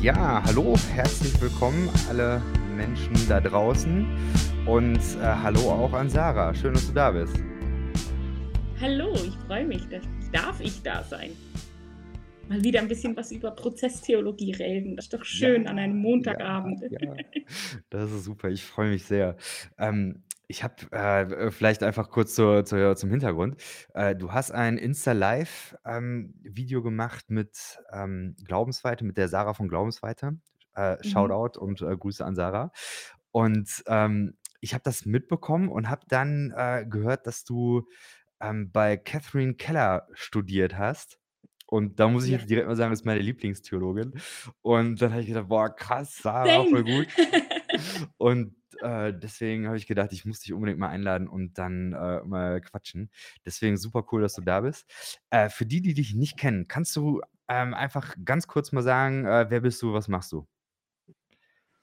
Ja, hallo, herzlich willkommen alle Menschen da draußen und äh, hallo auch an Sarah. Schön, dass du da bist. Hallo, ich freue mich, dass darf ich da sein. Mal wieder ein bisschen was über Prozesstheologie reden. Das ist doch schön Ja, an einem Montagabend. ja, ja. Das ist super, ich freue mich sehr. Ähm, ich habe äh, vielleicht einfach kurz zur, zur, zum Hintergrund. Äh, du hast ein Insta-Live-Video gemacht mit ähm, Glaubensweite, mit der Sarah von Glaubensweite. Äh, Mhm. Shoutout und äh, Grüße an Sarah. Und ähm, ich habe das mitbekommen und habe dann äh, gehört, dass du ähm, bei Catherine Keller studiert hast. Und da muss ich jetzt direkt mal sagen, das ist meine Lieblingstheologin. Und dann habe ich gedacht: „Boah, krass, Sarah, same. voll gut.“ Und, äh, deswegen habe ich gedacht, ich muss dich unbedingt mal einladen und dann, äh, mal quatschen. Deswegen super cool, dass du da bist. Äh, für die, die dich nicht kennen, kannst du, ähm, einfach ganz kurz mal sagen, äh, wer bist du, was machst du?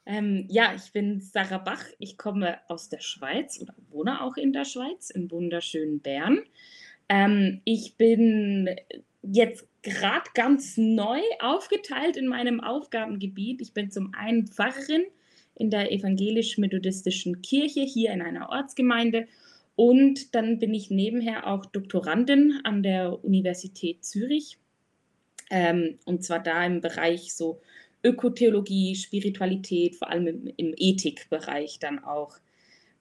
Ähm, ja, ich bin Sarah Bach. Ich komme aus der Schweiz oder wohne auch in der Schweiz, im wunderschönen Bern. Ähm, ich bin jetzt gerade ganz neu aufgeteilt in meinem Aufgabengebiet. Ich bin zum einen Pfarrerin in der evangelisch-methodistischen Kirche hier in einer Ortsgemeinde und dann bin ich nebenher auch Doktorandin an der Universität Zürich ähm, und zwar da im Bereich so Ökotheologie, Spiritualität, vor allem im, im Ethikbereich dann auch.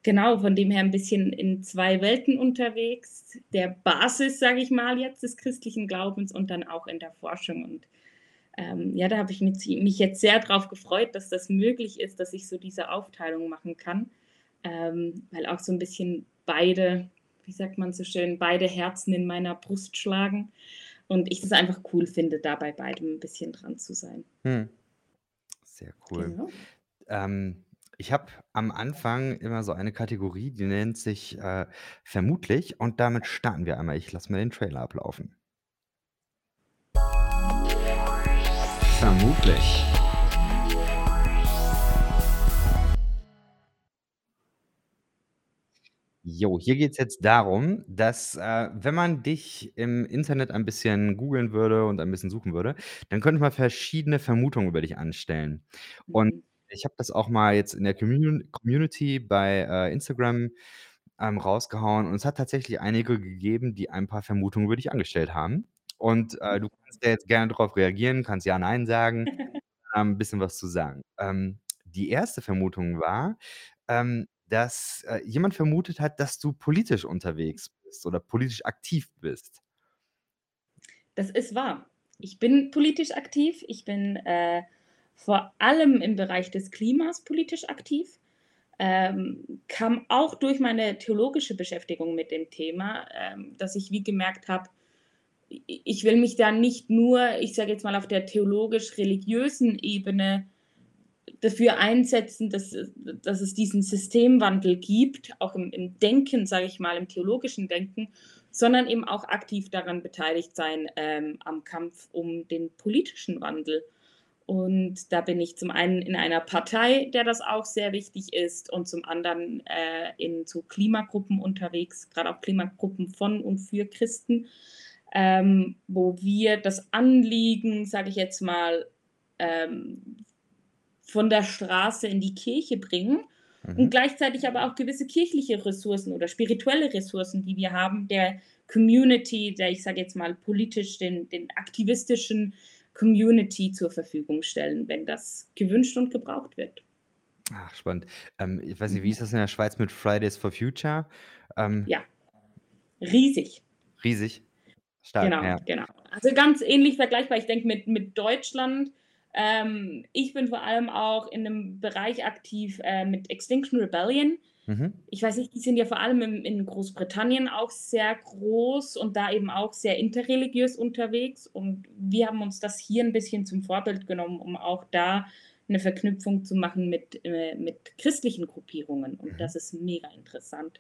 Genau, von dem her ein bisschen in zwei Welten unterwegs. Der Basis, sage ich mal jetzt, des christlichen Glaubens und dann auch in der Forschung. Und ähm, ja, da habe ich mich, mich jetzt sehr darauf gefreut, dass das möglich ist, dass ich so diese Aufteilung machen kann, ähm, weil auch so ein bisschen beide, wie sagt man so schön, beide Herzen in meiner Brust schlagen. Und ich das einfach cool finde, da bei beidem ein bisschen dran zu sein. Mhm. Sehr cool. Genau. Ähm, ich habe am Anfang immer so eine Kategorie, die nennt sich, äh, „Vermutlich“ und damit starten wir einmal. Ich lasse mal den Trailer ablaufen. Vermutlich. Jo, hier geht's jetzt darum, dass, äh, wenn man dich im Internet ein bisschen googeln würde und ein bisschen suchen würde, dann könnte man verschiedene Vermutungen über dich anstellen. Und Mhm. ich habe das auch mal jetzt in der Commun Community bei, äh, Instagram, ähm, rausgehauen und es hat tatsächlich einige gegeben, die ein paar Vermutungen über dich angestellt haben. Und, äh, du kannst ja jetzt gerne drauf reagieren, kannst ja, nein sagen, ähm, 'n bisschen was zu sagen. Ähm, die erste Vermutung war, ähm, dass, äh, jemand vermutet hat, dass du politisch unterwegs bist oder politisch aktiv bist. Das ist wahr. Ich bin politisch aktiv. Ich bin, äh, vor allem im Bereich des Klimas politisch aktiv. Ähm, kam auch durch meine theologische Beschäftigung mit dem Thema, ähm, dass ich wie gemerkt habe, ich will mich da nicht nur, ich sage jetzt mal, auf der theologisch-religiösen Ebene dafür einsetzen, dass, dass es diesen Systemwandel gibt, auch im, im Denken, sage ich mal, im theologischen Denken, sondern eben auch aktiv daran beteiligt sein ähm, am Kampf um den politischen Wandel. Und da bin ich zum einen in einer Partei, der das auch sehr wichtig ist, und zum anderen äh, in so Klimagruppen unterwegs, gerade auch Klimagruppen von und für Christen, ähm, wo wir das Anliegen, sage ich jetzt mal, ähm, von der Straße in die Kirche bringen und Mhm. gleichzeitig aber auch gewisse kirchliche Ressourcen oder spirituelle Ressourcen, die wir haben, der Community, der ich sage jetzt mal politisch, den, den aktivistischen Community zur Verfügung stellen, wenn das gewünscht und gebraucht wird. Ach, spannend. Ähm, ich weiß nicht, wie ist das in der Schweiz mit Fridays for Future? Ähm, Ja, riesig. riesig? Stark, Genau, ja. genau. Also ganz ähnlich vergleichbar. Ich denke mit, mit Deutschland. Ähm, ich bin vor allem auch in einem Bereich aktiv äh, mit Extinction Rebellion. Mhm. Ich weiß nicht, die sind ja vor allem in, in Großbritannien auch sehr groß und da eben auch sehr interreligiös unterwegs. Und wir haben uns das hier ein bisschen zum Vorbild genommen, um auch da eine Verknüpfung zu machen mit, äh, mit christlichen Gruppierungen. Und Mhm. das ist mega interessant.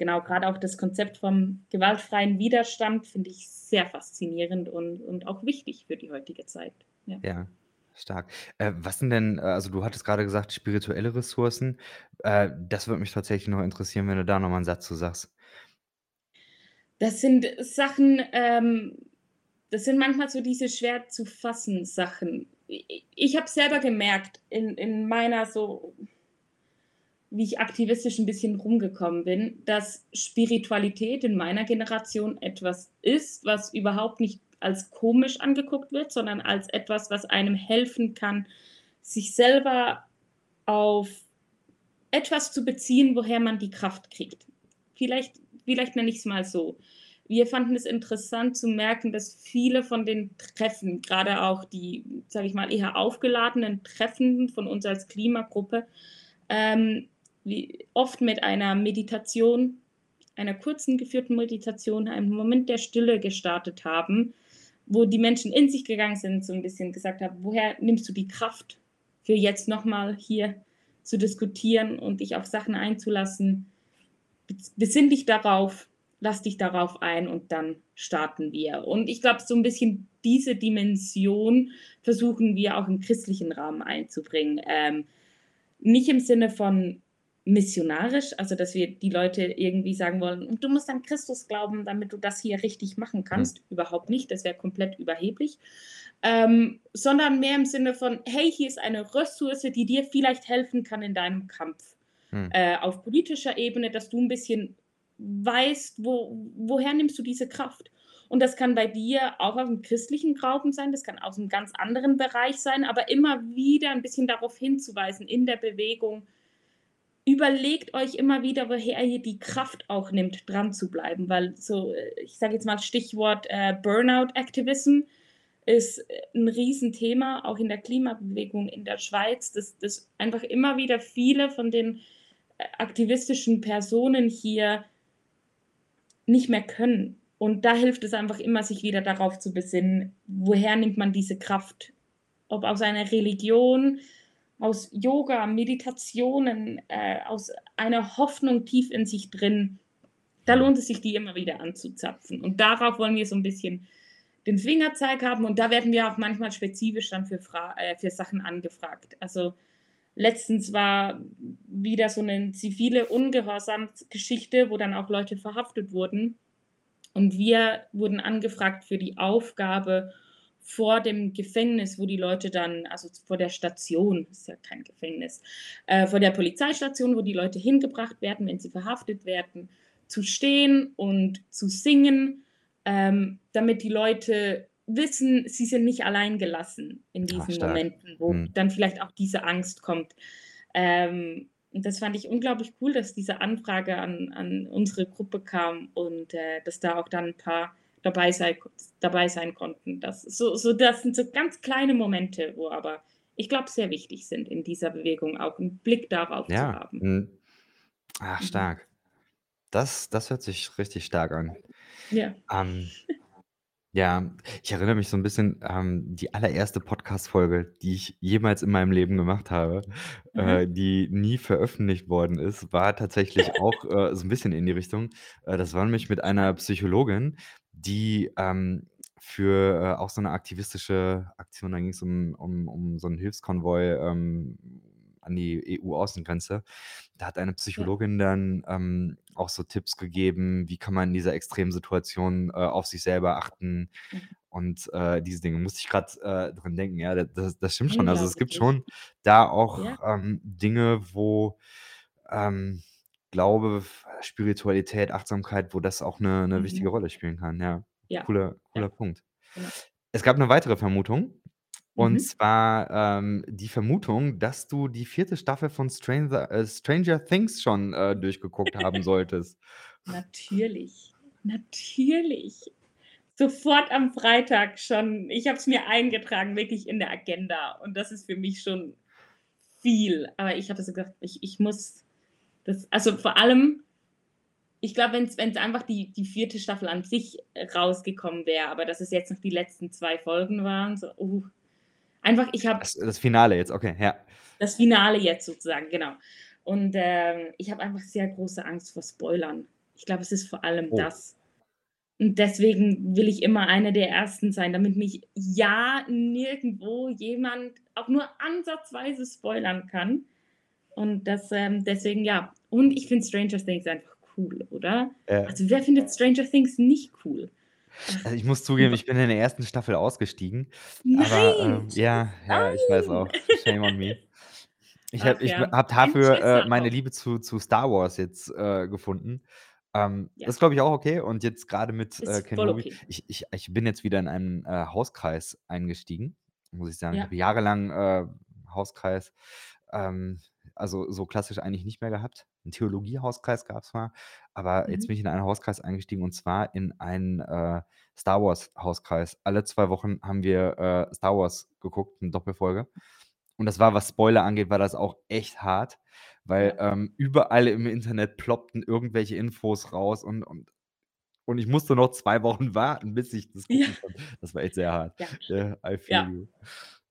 Genau, gerade auch das Konzept vom gewaltfreien Widerstand finde ich sehr faszinierend und, und auch wichtig für die heutige Zeit. Ja. Ja, stark. Äh, was sind denn äh, also, du hattest gerade gesagt, spirituelle Ressourcen. Äh, das würde mich tatsächlich noch interessieren, wenn du da noch mal 'n Satz zu sagst. Das sind Sachen, ähm, das sind manchmal so diese schwer zu fassen Sachen. ich habe selber gemerkt, in, in meiner so, wie ich aktivistisch ein bisschen rumgekommen bin, dass Spiritualität in meiner Generation etwas ist, was überhaupt nicht als komisch angeguckt wird, sondern als etwas, was einem helfen kann, sich selber auf etwas zu beziehen, woher man die Kraft kriegt. Vielleicht, vielleicht nenne ich es mal so. Wir fanden es interessant zu merken, dass viele von den Treffen, gerade auch die, sage ich mal, eher aufgeladenen Treffen von uns als Klimagruppe, ähm, oft mit einer Meditation, einer kurzen geführten Meditation, einem Moment der Stille gestartet haben, wo die Menschen in sich gegangen sind, so ein bisschen gesagt haben, woher nimmst du die Kraft für jetzt nochmal hier zu diskutieren und dich auf Sachen einzulassen. Besinn dich darauf, lass dich darauf ein und dann starten wir. Und ich glaube, so ein bisschen diese Dimension versuchen wir auch im christlichen Rahmen einzubringen. Ähm, nicht im Sinne von missionarisch, also dass wir die Leute irgendwie sagen wollen, du musst an Christus glauben, damit du das hier richtig machen kannst. Mhm. Überhaupt nicht, das wäre komplett überheblich. Ähm, sondern mehr im Sinne von, hey, hier ist eine Ressource, die dir vielleicht helfen kann in deinem Kampf. Mhm. Äh, auf politischer Ebene, dass du ein bisschen weißt, wo, woher nimmst du diese Kraft. Und das kann bei dir auch aus dem christlichen Glauben sein, das kann aus einem ganz anderen Bereich sein, aber immer wieder ein bisschen darauf hinzuweisen in der Bewegung, überlegt euch immer wieder, woher ihr die Kraft auch nimmt, dran zu bleiben, weil so, äh, ich sage jetzt mal Stichwort äh, Burnout-Activism ist äh, ein Riesenthema, auch in der Klimabewegung in der Schweiz, dass, dass einfach immer wieder viele von den äh, aktivistischen Personen hier nicht mehr können. Und da hilft es einfach immer, sich wieder darauf zu besinnen, woher nimmt man diese Kraft? Ob aus einer Religion, aus Yoga, Meditationen, äh, aus einer Hoffnung tief in sich drin, da lohnt es sich, die immer wieder anzuzapfen. Und darauf wollen wir so ein bisschen den Fingerzeig haben. Und da werden wir auch manchmal spezifisch dann für, Fra äh, für Sachen angefragt. Also letztens war wieder so eine zivile Ungehorsamsgeschichte, wo dann auch Leute verhaftet wurden. Und wir wurden angefragt für die Aufgabe, vor dem Gefängnis, wo die Leute dann, also vor der Station, ist ja kein Gefängnis, äh, vor der Polizeistation, wo die Leute hingebracht werden, wenn sie verhaftet werden, zu stehen und zu singen, ähm, damit die Leute wissen, sie sind nicht allein gelassen in diesen Ach, Momenten, wo hm. dann vielleicht auch diese Angst kommt. Ähm, und das fand ich unglaublich cool, dass diese Anfrage an, an unsere Gruppe kam und äh, dass da auch dann ein paar dabei, sei, dabei sein konnten. Das, so, so, das sind so ganz kleine Momente, wo aber ich glaube, sehr wichtig sind in dieser Bewegung, auch einen Blick darauf zu haben. Mhm. Ach, Mhm. stark. Das das hört sich richtig stark an. Ja. Ähm, ja, ich erinnere mich so ein bisschen, ähm, die allererste Podcast-Folge, die ich jemals in meinem Leben gemacht habe, äh, die nie veröffentlicht worden ist, war tatsächlich auch, äh, so ein bisschen in die Richtung. Äh, das war nämlich mit einer Psychologin, die, ähm, für, äh, auch so eine aktivistische Aktion da ging's um um um so 'n Hilfskonvoi, ähm, an die EU-Außengrenze. Da hat eine Ja. Psychologin dann, ähm, auch so Tipps gegeben, wie kann man in dieser extremen Situation, äh, auf sich selber achten Mhm. und, äh, diese Dinge. Musste ich grad, äh, dran denken, ja, da das das stimmt schon. Also, es gibt schon da auch, Ja. ähm, Dinge, wo, ähm Glaube, Spiritualität, Achtsamkeit, wo das auch 'ne 'ne wichtige Mhm. Rolle spielen kann, ja. Ja, Cooler ja, cooler Punkt. genau. Es gab 'ne weitere Vermutung, und Mhm. zwar, ähm, die Vermutung, dass du die 4. Staffel von Stranger äh, Stranger Things schon, äh, durchgeguckt haben solltest. Natürlich, natürlich. Sofort am Freitag schon. Ich habe es mir eingetragen, wirklich in der Agenda und das ist für mich schon viel. Aber ich hatte so gedacht, ich ich muss das also, vor allem, ich glaube, wenn's wenn's einfach die die 4. Staffel an sich rausgekommen wäre, aber dass es jetzt noch die letzten 2 Folgen waren, so, uh, einfach ich habe Das das Finale jetzt, okay, ja. Das Finale jetzt sozusagen, genau. Und, ähm, ich habe einfach sehr große Angst vor Spoilern. Ich glaube, es ist vor allem Oh. das. Und deswegen will ich immer eine der Ersten sein, damit mich ja nirgendwo jemand auch nur ansatzweise spoilern kann. Und das, ähm deswegen ja. Und ich finde Stranger Things einfach cool, oder? Ja. Also, wer findet Stranger Things nicht cool? Also, ich muss zugeben, ich bin in der 1. Staffel ausgestiegen, aber, Nein, ähm ja, ja, ich weiß auch. Shame on me. Ich habe ich ja, habe dafür, äh, meine. Liebe zu zu Star Wars jetzt, äh, gefunden. Ähm, Ja. ist, glaube ich, auch okay und jetzt grade mit, äh, Kenobi okay. ich ich ich bin jetzt wieder in einen, äh, Hauskreis eingestiegen, muss ich sagen. Ich Ja. habe jahrelang, äh, Hauskreis, ähm, also, so klassisch eigentlich nicht mehr gehabt. 'N Theologie-Hauskreis gab's mal, aber jetzt Mhm. bin ich in einen Hauskreis eingestiegen und zwar in einen, äh, Star Wars-Hauskreis. Alle 2 Wochen haben wir, äh, Star Wars geguckt, 'ne Doppelfolge. Und das war, was Spoiler angeht, war das auch echt hart, weil, Ja. ähm, überall im Internet ploppten irgendwelche Infos raus und und und ich musste noch 2 Wochen warten, bis ich das Ja. gucken konnte. Das war echt sehr hart. Ja. Ja, I feel Ja. you.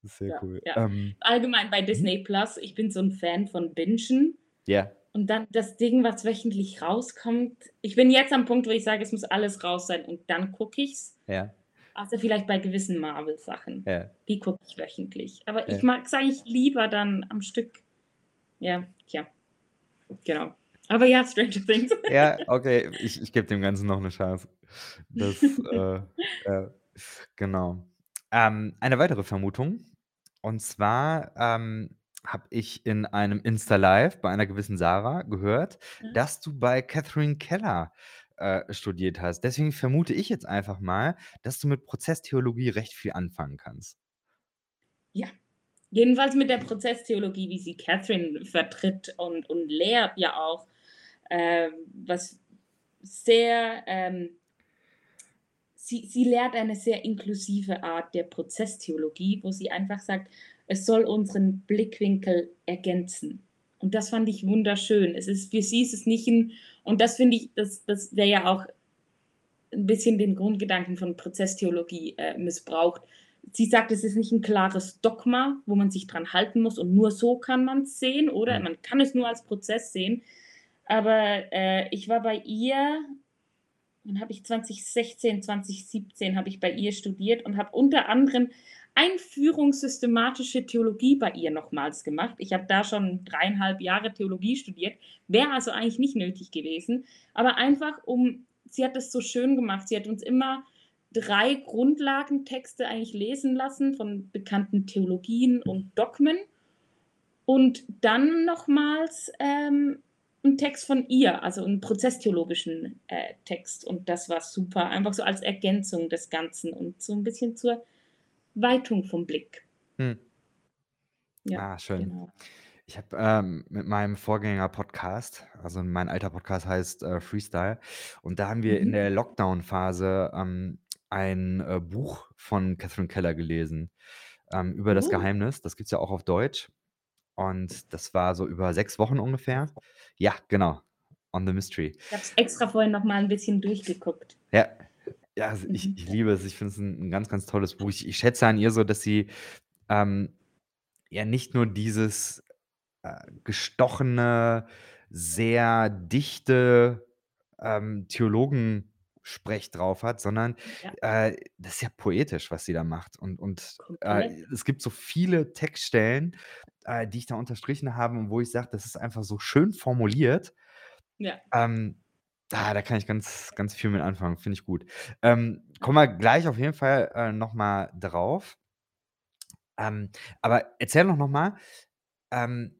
Sehr Ja, cool. ja. Ähm Allgemein bei mhm. Disney Plus, ich bin so 'n Fan von Bingen Ja. und dann das Ding, was wöchentlich rauskommt ich bin jetzt am Punkt, wo ich sage, es muss alles raus sein und dann gucke ich's. Ja. Außer vielleicht bei gewissen Marvel-Sachen. Ja. Die gucke ich wöchentlich. Aber ich Ja. mag's eigentlich lieber dann am Stück. Ja, tja. Genau. Aber ja, Stranger Things. Ja, okay, ich ich gebe dem Ganzen noch 'ne Chance. Das, äh ja, genau. Ähm, eine weitere Vermutung, und zwar, ähm, habe ich in einem Insta-Live bei einer gewissen Sarah gehört, Ja. dass du bei Catherine Keller, äh, studiert hast. Deswegen vermute ich jetzt einfach mal, dass du mit Prozesstheologie recht viel anfangen kannst. Ja. Jedenfalls mit der Prozesstheologie, wie sie Catherine vertritt und und lehrt ja auch, ähm, was sehr, ähm sie sie lehrt eine sehr inklusive Art der Prozesstheologie, wo sie einfach sagt, es soll unseren Blickwinkel ergänzen. Und das fand ich wunderschön. Es ist für sie ist es nicht 'n und das finde ich, das das wäre ja auch 'n bisschen den Grundgedanken von Prozesstheologie, äh, missbraucht. Sie sagt, es ist nicht 'n klares Dogma, wo man sich dran halten muss und nur so kann man's sehen, oder? Mhm. Man kann es nur als Prozess sehen. Aber, äh, ich war bei ihr wann habe ich 2016, 2017 habe ich bei ihr studiert und habe unter anderem Einführung systematische Theologie bei ihr nochmals gemacht. Ich habe da schon 3,5 Jahre Theologie studiert, wäre also eigentlich nicht nötig gewesen, aber einfach um sie hat das so schön gemacht. Sie hat uns immer 3 Grundlagentexte eigentlich lesen lassen von bekannten Theologien und Dogmen und dann nochmals, ähm, 'n Text von ihr, also 'n prozesstheologischen, äh, Text und das war super, einfach so als Ergänzung des Ganzen und so 'n bisschen zur Weitung vom Blick. Mhm. Ja, Ah, schön. genau. Ich habe, ähm, mit meinem Vorgänger-Podcast also, mein alter Podcast heißt, äh, „Freestyle“, und da haben wir in Mhm. der Lockdown-Phase, ähm, ein, äh, Buch von Catherine Keller gelesen, ähm, über das Oh. Geheimnis. Das gibt's ja auch auf Deutsch und das war so über 6 Wochen ungefähr. Ja, genau, „On the Mystery“. Ich habe es extra vorhin noch mal 'n bisschen durchgeguckt. Ja. Ja, also, ich Mhm, ich liebe es. Ich finde es 'n 'n ganz, ganz tolles Buch. Ich ich schätze an ihr so, dass sie, ähm, ja nicht nur dieses, äh, gestochene, sehr dichte, ähm, Theologensprech drauf hat, sondern, Ja. äh, das ist ja poetisch, was sie da macht und und, äh, es gibt so viele Textstellen, äh, die ich da unterstrichen habe und wo ich sage, das ist einfach so schön formuliert. Ja. Ähm, ah, da kann ich ganz, ganz viel mit anfangen, finde ich gut. Ähm, kommen wir gleich auf jeden Fall, äh, noch mal drauf. Ähm, aber erzähl doch noch mal, ähm,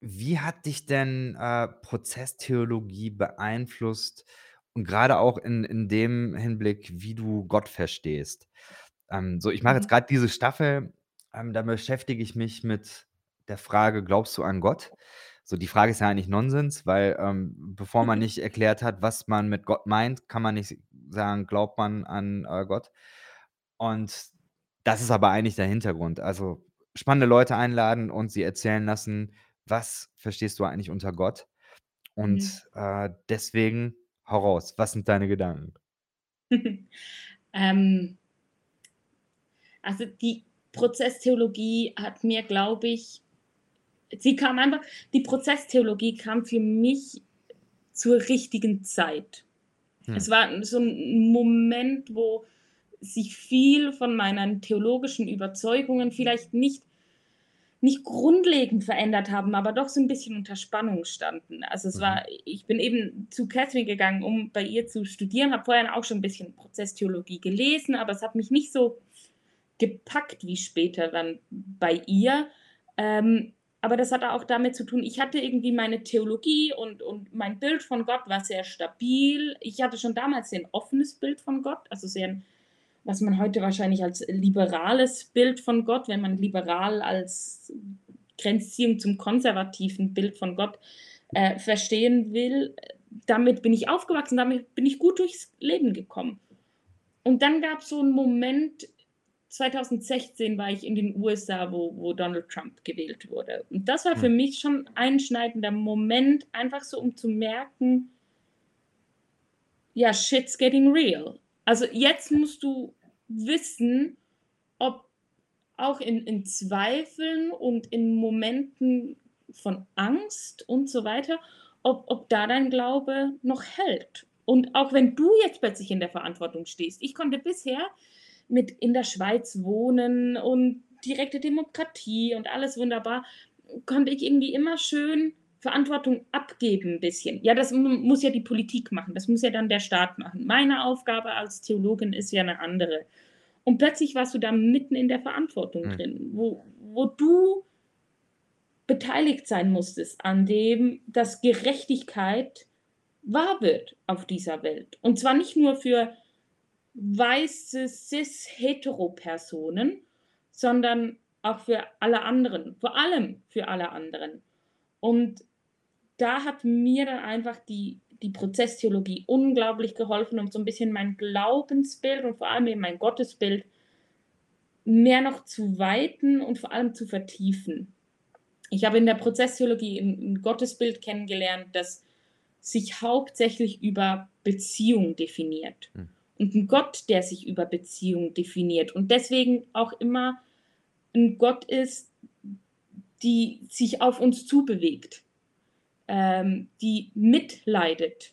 wie hat dich denn, äh, Prozesstheologie beeinflusst und grade auch in in dem Hinblick, wie du Gott verstehst? Ähm, so, ich mache jetzt Mhm. grad diese Staffel, ähm, da beschäftige ich mich mit der Frage: „Glaubst du an Gott?“ So, die Frage ist ja eigentlich Nonsens, weil, ähm, bevor man nicht erklärt hat, was man mit Gott meint, kann man nicht sagen: „Glaubt man an, äh, Gott?“ Und das ist aber eigentlich der Hintergrund. Also, spannende Leute einladen und sie erzählen lassen: „Was verstehst du eigentlich unter Gott?“ Mhm. Und, äh, deswegen hau raus. Was sind deine Gedanken? Ähm also, die Prozesstheologie hat mir, glaube ich sie kam einfach die Prozesstheologie kam für mich zur richtigen Zeit. Hm. Es war so 'n Moment, wo sich viel von meinen theologischen Überzeugungen vielleicht nicht nicht grundlegend verändert haben, aber doch so 'n bisschen unter Spannung standen. Also, es Mhm. war ich bin eben zu Catherine gegangen, um bei ihr zu studieren, habe vorher auch schon 'n bisschen Prozesstheologie gelesen, aber es hat mich nicht so gepackt wie später dann bei ihr. Ähm, aber das hatte auch damit zu tun, ich hatte irgendwie meine Theologie und und mein Bild von Gott war sehr stabil. Ich hatte schon damals sehr 'n offenes Bild von Gott, also sehr was man heute wahrscheinlich als liberales Bild von Gott wenn man liberal als Grenzziehung zum konservativen Bild von Gott, äh, verstehen will. Damit bin ich aufgewachsen, damit bin ich gut durchs Leben gekommen. Und dann gab's so 'n Moment 2016 war ich in den USA, wo wo Donald Trump gewählt wurde. Und das war für Hm. mich schon einschneidender Moment, einfach so, um zu merken ja, shit's getting real. Also, jetzt musst du wissen, ob auch in in Zweifeln und in Momenten von Angst und so weiter, ob ob da dein Glaube noch hält. Und auch wenn du jetzt plötzlich in der Verantwortung stehst ich konnte bisher mit in der Schweiz wohnen und direkte Demokratie und alles wunderbar, konnte ich irgendwie immer schön Verantwortung abgeben 'n bisschen. Ja, das muss ja die Politik machen, das muss ja dann der Staat machen. Meine Aufgabe als Theologin ist ja 'ne andere. Und plötzlich warst du da mitten in der Verantwortung Mhm. drin, wo wo du beteiligt sein musstest an dem, dass Gerechtigkeit wahr wird auf dieser Welt. Und zwar nicht nur für weiße Cis-Hetero-Personen, sondern auch für alle anderen, vor allem für alle anderen. Und da hat mir dann einfach die die Prozesstheologie unglaublich geholfen, um so 'n bisschen mein Glaubensbild und vor allem eben mein Gottesbild mehr noch zu weiten und vor allem zu vertiefen. Ich habe in der Prozesstheologie 'n 'n Gottesbild kennengelernt, das sich hauptsächlich über Beziehung definiert Hm. Und 'n Gott, der sich über Beziehung definiert und deswegen auch immer 'n Gott ist, die sich auf uns zubewegt, ähm, die mitleidet,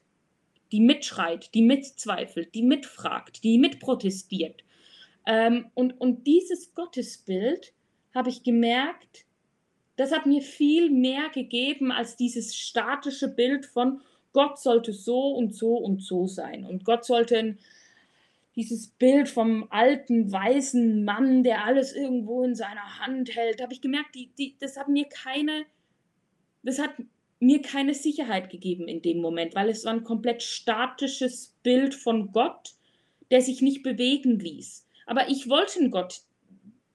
die mitschreit, die mitzweifelt, die mitfragt, die mitprotestiert. Ähm, und und dieses Gottesbild habe ich gemerkt, das hat mir viel mehr gegeben als dieses statische Bild von Gott sollte so und so und so sein. Und Gott sollte 'n dieses Bild vom alten, weisen Mann, der alles irgendwo in seiner Hand hält, habe ich gemerkt, die die das hat mir keine das hat mir keine Sicherheit gegeben in dem Moment, weil es war 'n komplett statisches Bild von Gott, der sich nicht bewegen ließ. Aber ich wollte 'n Gott,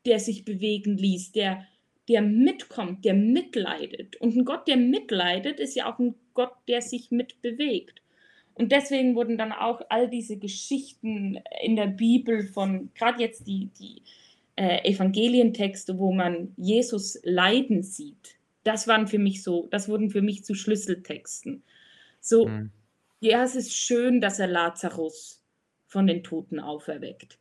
der sich bewegen ließ, der der mitkommt, der mitleidet. Und 'n Gott, der mitleidet, ist ja auch 'n Gott, der sich mitbewegt. Und deswegen wurden dann auch all diese Geschichten in der Bibel von grad jetzt die die, äh, Evangelientexte, wo man Jesus leiden sieht, das waren für mich so das wurden für mich zu Schlüsseltexten. So, Mhm. ja, es ist schön, dass er Lazarus von den Toten auferweckt.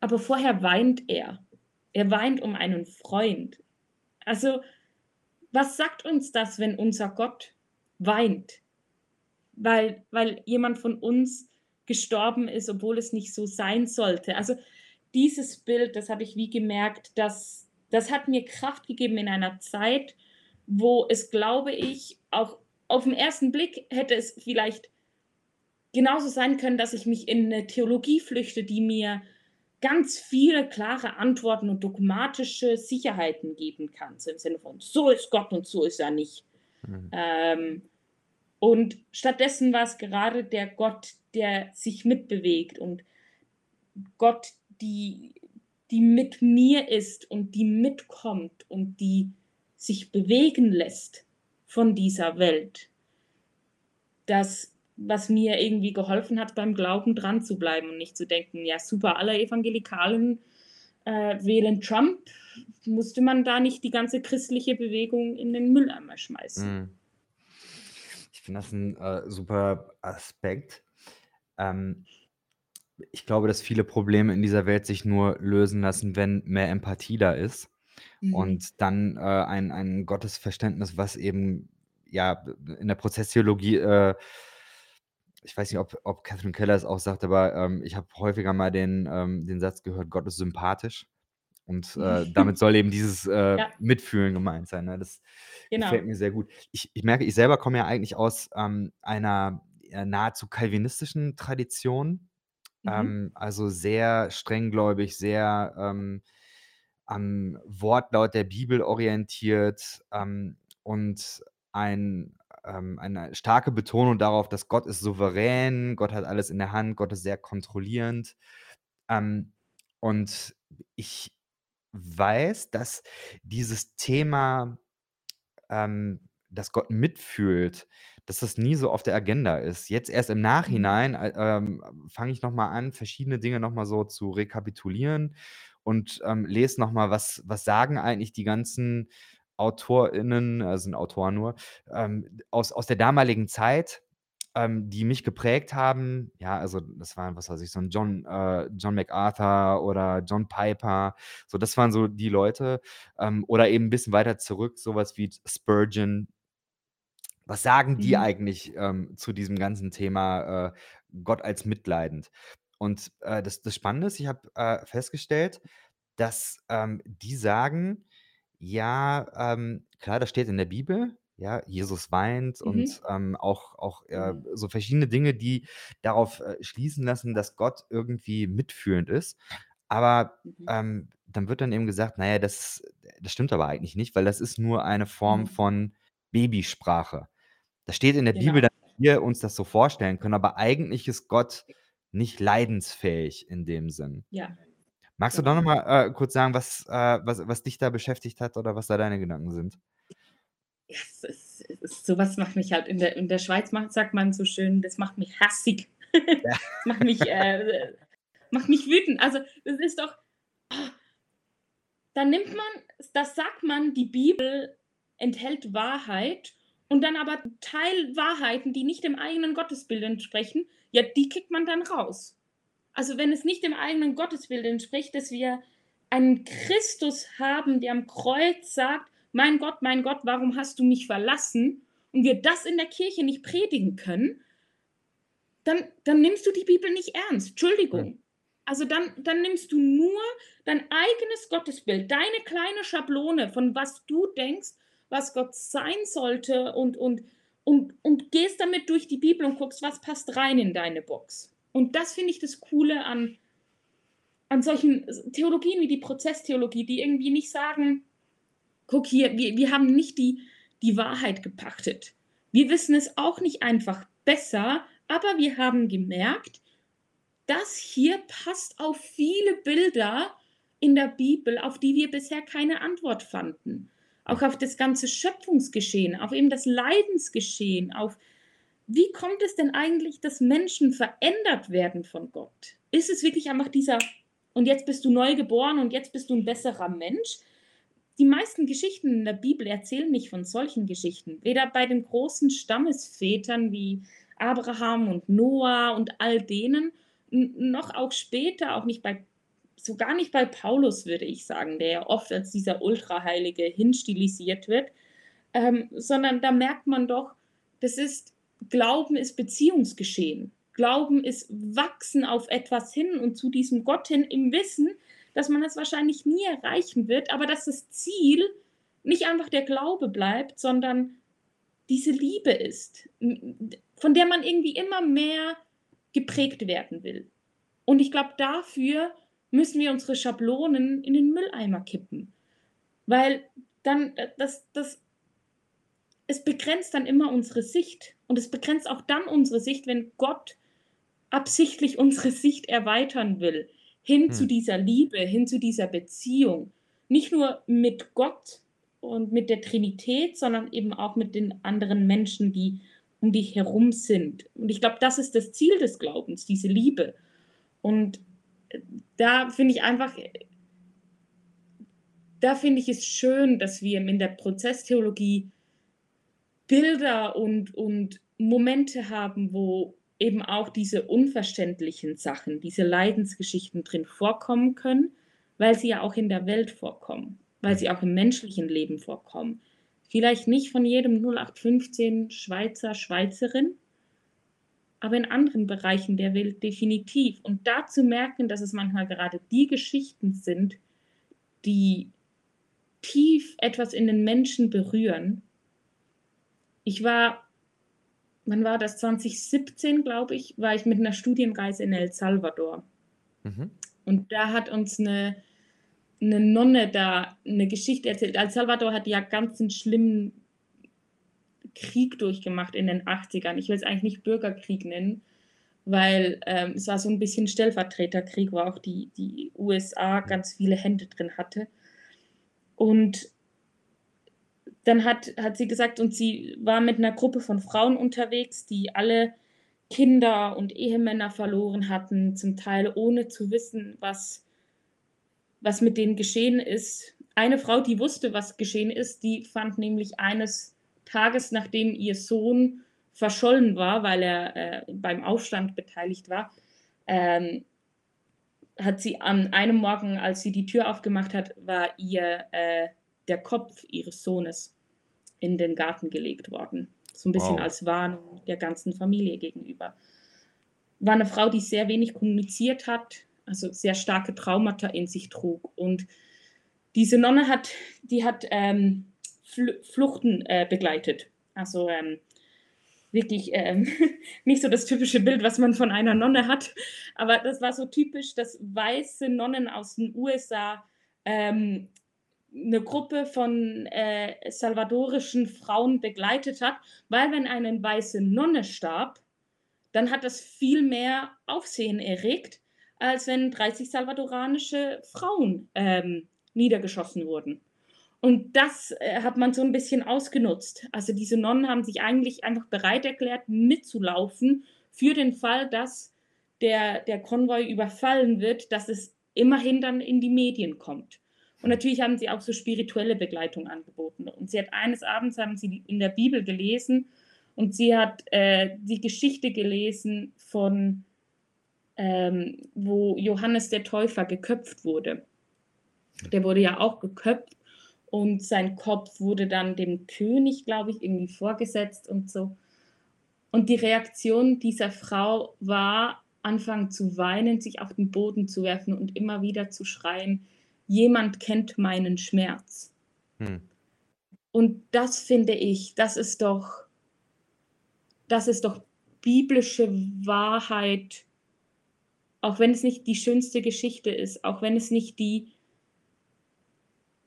Aber vorher weint er. Er weint um einen Freund. Also, was sagt uns das, wenn unser Gott weint? Weil weil jemand von uns gestorben ist, obwohl es nicht so sein sollte. Also, dieses Bild, das habe ich wie gemerkt, das das hat mir Kraft gegeben in einer Zeit, wo es, glaube ich, auch auf'n 1. Blick hätte es vielleicht genauso sein können, dass ich mich in 'ne Theologie flüchte, die mir ganz viele klare Antworten und dogmatische Sicherheiten geben kann, so im Sinne von: „So ist Gott und so ist er nicht.“ Mhm. Ähm, und stattdessen war's gerade der Gott, der sich mitbewegt und Gott, die die mit mir ist und die mitkommt und die sich bewegen lässt von dieser Welt. Das, was mir irgendwie geholfen hat, beim Glauben dranzubleiben und nicht zu denken: „Ja super, alle Evangelikalen, äh, wählen Trump. Musste man da nicht die ganze christliche Bewegung in den Mülleimer schmeißen?“ Mhm. Ich finde das 'n, äh, super Aspekt. Ähm, ich glaube, dass viele Probleme in dieser Welt sich nur lösen lassen, wenn mehr Empathie da ist Mhm. und dann, äh, ein ein Gottesverständnis, was eben, ja, in der Prozesstheologie, äh ich weiß nicht, ob ob Catherine Keller es auch sagt, aber, ähm, ich habe häufiger mal den ähm, den Satz gehört: „Gott ist sympathisch.“ Und, äh, damit soll eben dieses, äh, Ja. Mitfühlen gemeint sein, ne? Das gefällt Genau. mir sehr gut. Ich ich merke, ich selber komme ja eigentlich aus, ähm, einer, nahezu calvinistischen Tradition. Mhm. Ähm, also sehr strenggläubig, sehr, ähm, am Wortlaut der Bibel orientiert, ähm, und ein ähm, eine starke Betonung darauf, dass Gott ist souverän, Gott hat alles in der Hand, Gott ist sehr kontrollierend. Ähm, und ich weiß, dass dieses Thema, ähm, dass Gott mitfühlt, dass das nie so auf der Agenda ist. Jetzt erst im Mhm. Nachhinein, äh, ähm, fange ich noch mal an, verschiedene Dinge noch mal so zu rekapitulieren und, ähm, lese noch mal, was was sagen eigentlich die ganzen AutorInnen, äh, sind Autoren nur, ähm, aus aus der damaligen Zeit, ähm, die mich geprägt haben. Ja, also das waren, was weiß ich, so 'n John äh, John MacArthur oder John Piper. So, das waren so die Leute. Ähm, oder eben 'n bisschen weiter zurück, so was wie Spurgeon. Was sagen die Mhm. eigentlich, ähm, zu diesem ganzen Thema, äh, Gott als mitleidend? Und, äh, das das Spannende ist, ich habe, äh, festgestellt, dass, ähm, die sagen: „Ja, ähm, klar, das steht in der Bibel, ja, Jesus weint“ und, Mhm. ähm, auch auch, äh, Genau. so verschiedene Dinge, die darauf, äh, schließen lassen, dass Gott irgendwie mitfühlend ist. Aber, Mhm. ähm, dann wird dann eben gesagt: „Na ja, das das stimmt aber eigentlich nicht, weil das ist nur eine Form Mhm. von Babysprache.“ Das steht in der Bibel, Genau. dass wir uns das so vorstellen können, aber eigentlich ist Gott nicht leidensfähig in dem Sinn. Ja, Magst du da noch genau. mal, äh, kurz sagen, was, äh was was dich da beschäftigt hat oder was da deine Gedanken sind? Ja, es ist es ist so was macht mich halt in der in der Schweiz macht sagt man so schön, das macht mich hässig. Ja. Das macht mich, äh macht mich wütend. Also, das ist doch Da nimmt man da sagt man, die Bibel enthält Wahrheit und dann aber Teilwahrheiten, die nicht dem eigenen Gottesbild entsprechen, ja, die kickt man dann raus. Also, wenn es nicht dem eigenen Gottesbild entspricht, dass wir einen Christus haben, der am Kreuz sagt: „Mein Gott, mein Gott, warum hast du mich verlassen?“ und wir das in der Kirche nicht predigen können dann dann nimmst du die Bibel nicht ernst. Entschuldigung. Also, dann dann nimmst du nur dein eigenes Gottesbild, deine kleine Schablone, von was du denkst, was Gott sein sollte und und und und gehst damit durch die Bibel und guckst, was passt rein in deine Box. Und das finde ich das Coole an an solchen Theologien wie die Prozesstheologie, die irgendwie nicht sagen: „Guck hier, wir wir haben nicht die die Wahrheit gepachtet. Wir wissen es auch nicht einfach besser, aber wir haben gemerkt, das hier passt auf viele Bilder in der Bibel, auf die wir bisher keine Antwort fanden. Auch auf das ganze Schöpfungsgeschehen, auf eben das Leidensgeschehen, auf wie kommt es denn eigentlich, dass Menschen verändert werden von Gott? Ist es wirklich einfach dieser: „Und jetzt bist du neu geboren und jetzt bist du 'n besserer Mensch?“ Die meisten Geschichten in der Bibel erzählen nicht von solchen Geschichten. Weder bei den großen Stammesvätern wie Abraham und Noah und all denen, noch auch später, auch nicht bei sogar nicht bei Paulus, würde ich sagen, der ja oft als dieser Ultraheilige hinstilisiert wird. Ähm, sondern da merkt man doch, das ist Glauben ist Beziehungsgeschehen. Glauben ist Wachsen auf etwas hin und zu diesem Gott hin im Wissen, dass man das wahrscheinlich nie erreichen wird, aber dass das Ziel nicht einfach der Glaube bleibt, sondern diese Liebe ist, von der man irgendwie immer mehr geprägt werden will. Und ich glaube, dafür müssen wir unsere Schablonen in den Mülleimer kippen, weil dann, äh, das das es begrenzt dann immer unsere Sicht und es begrenzt auch dann unsere Sicht, wenn Gott absichtlich unsere Sicht erweitern will, hin zu Hm. dieser Liebe, hin zu dieser Beziehung. Nicht nur mit Gott und mit der Trinität, sondern eben auch mit den anderen Menschen, die um dich herum sind. Und ich glaube, das ist das Ziel des Glaubens, diese Liebe. Und, äh, da finde ich einfach äh da finde ich es schön, dass wir in der Prozesstheologie Bilder und und Momente haben, wo eben auch diese unverständlichen Sachen, diese Leidensgeschichten drin vorkommen können, weil sie ja auch in der Welt vorkommen, weil sie auch im menschlichen Leben vorkommen. Vielleicht nicht von jedem 0815 Schweizer, Schweizerin aber in anderen Bereichen der Welt definitiv. Und da zu merken, dass es manchmal gerade die Geschichten sind, die tief etwas in den Menschen berühren. Ich war, wann war das? 2017, glaube ich, war ich mit einer Studienreise in El Salvador. Mhm. Und da hat uns eine, eine Nonne da eine Geschichte erzählt. El Salvador hat ja ganz einen schlimmen Krieg durchgemacht in den 80ern. Ich will es eigentlich nicht Bürgerkrieg nennen, weil ähm, es war so ein bisschen Stellvertreterkrieg, wo auch die, die USA ganz viele Hände drin hatte. Und dann hat, hat sie gesagt, und sie war mit einer Gruppe von Frauen unterwegs, die alle Kinder und Ehemänner verloren hatten, zum Teil ohne zu wissen, was, was mit denen geschehen ist. Eine Frau, die wusste, was geschehen ist, die fand nämlich eines Tages, nachdem ihr Sohn verschollen war, weil er äh, beim Aufstand beteiligt war, ähm, hat sie an einem Morgen, als sie die Tür aufgemacht hat, war ihr äh, der Kopf ihres Sohnes in den Garten gelegt worden. So ein bisschen wow. als Warnung der ganzen Familie gegenüber. War eine Frau, die sehr wenig kommuniziert hat, also sehr starke Traumata in sich trug. Und diese Nonne hat, die hat ähm, Fl Fluchten äh, begleitet. Also ähm, wirklich ähm, nicht so das typische Bild, was man von einer Nonne hat, aber das war so typisch, dass weiße Nonnen aus den USA ähm, eine Gruppe von äh, salvadorischen Frauen begleitet hat, weil wenn eine weiße Nonne starb, dann hat das viel mehr Aufsehen erregt, als wenn 30 salvadoranische Frauen ähm, niedergeschossen wurden. Und das äh, hat man so ein bisschen ausgenutzt. Also diese Nonnen haben sich eigentlich einfach bereit erklärt, mitzulaufen für den Fall, dass der, der Konvoi überfallen wird, dass es immerhin dann in die Medien kommt. Und natürlich haben sie auch so spirituelle Begleitung angeboten. Und sie hat eines Abends haben sie in der Bibel gelesen und sie hat äh, die Geschichte gelesen von, ähm, wo Johannes der Täufer geköpft wurde. Der wurde ja auch geköpft und sein Kopf wurde dann dem König, glaube ich, irgendwie vorgesetzt und so. Und die Reaktion dieser Frau war, anfangen zu weinen, sich auf den Boden zu werfen und immer wieder zu schreien, jemand kennt meinen Schmerz. Hm. Und das finde ich, das ist doch, das ist doch biblische Wahrheit, auch wenn es nicht die schönste Geschichte ist, auch wenn es nicht die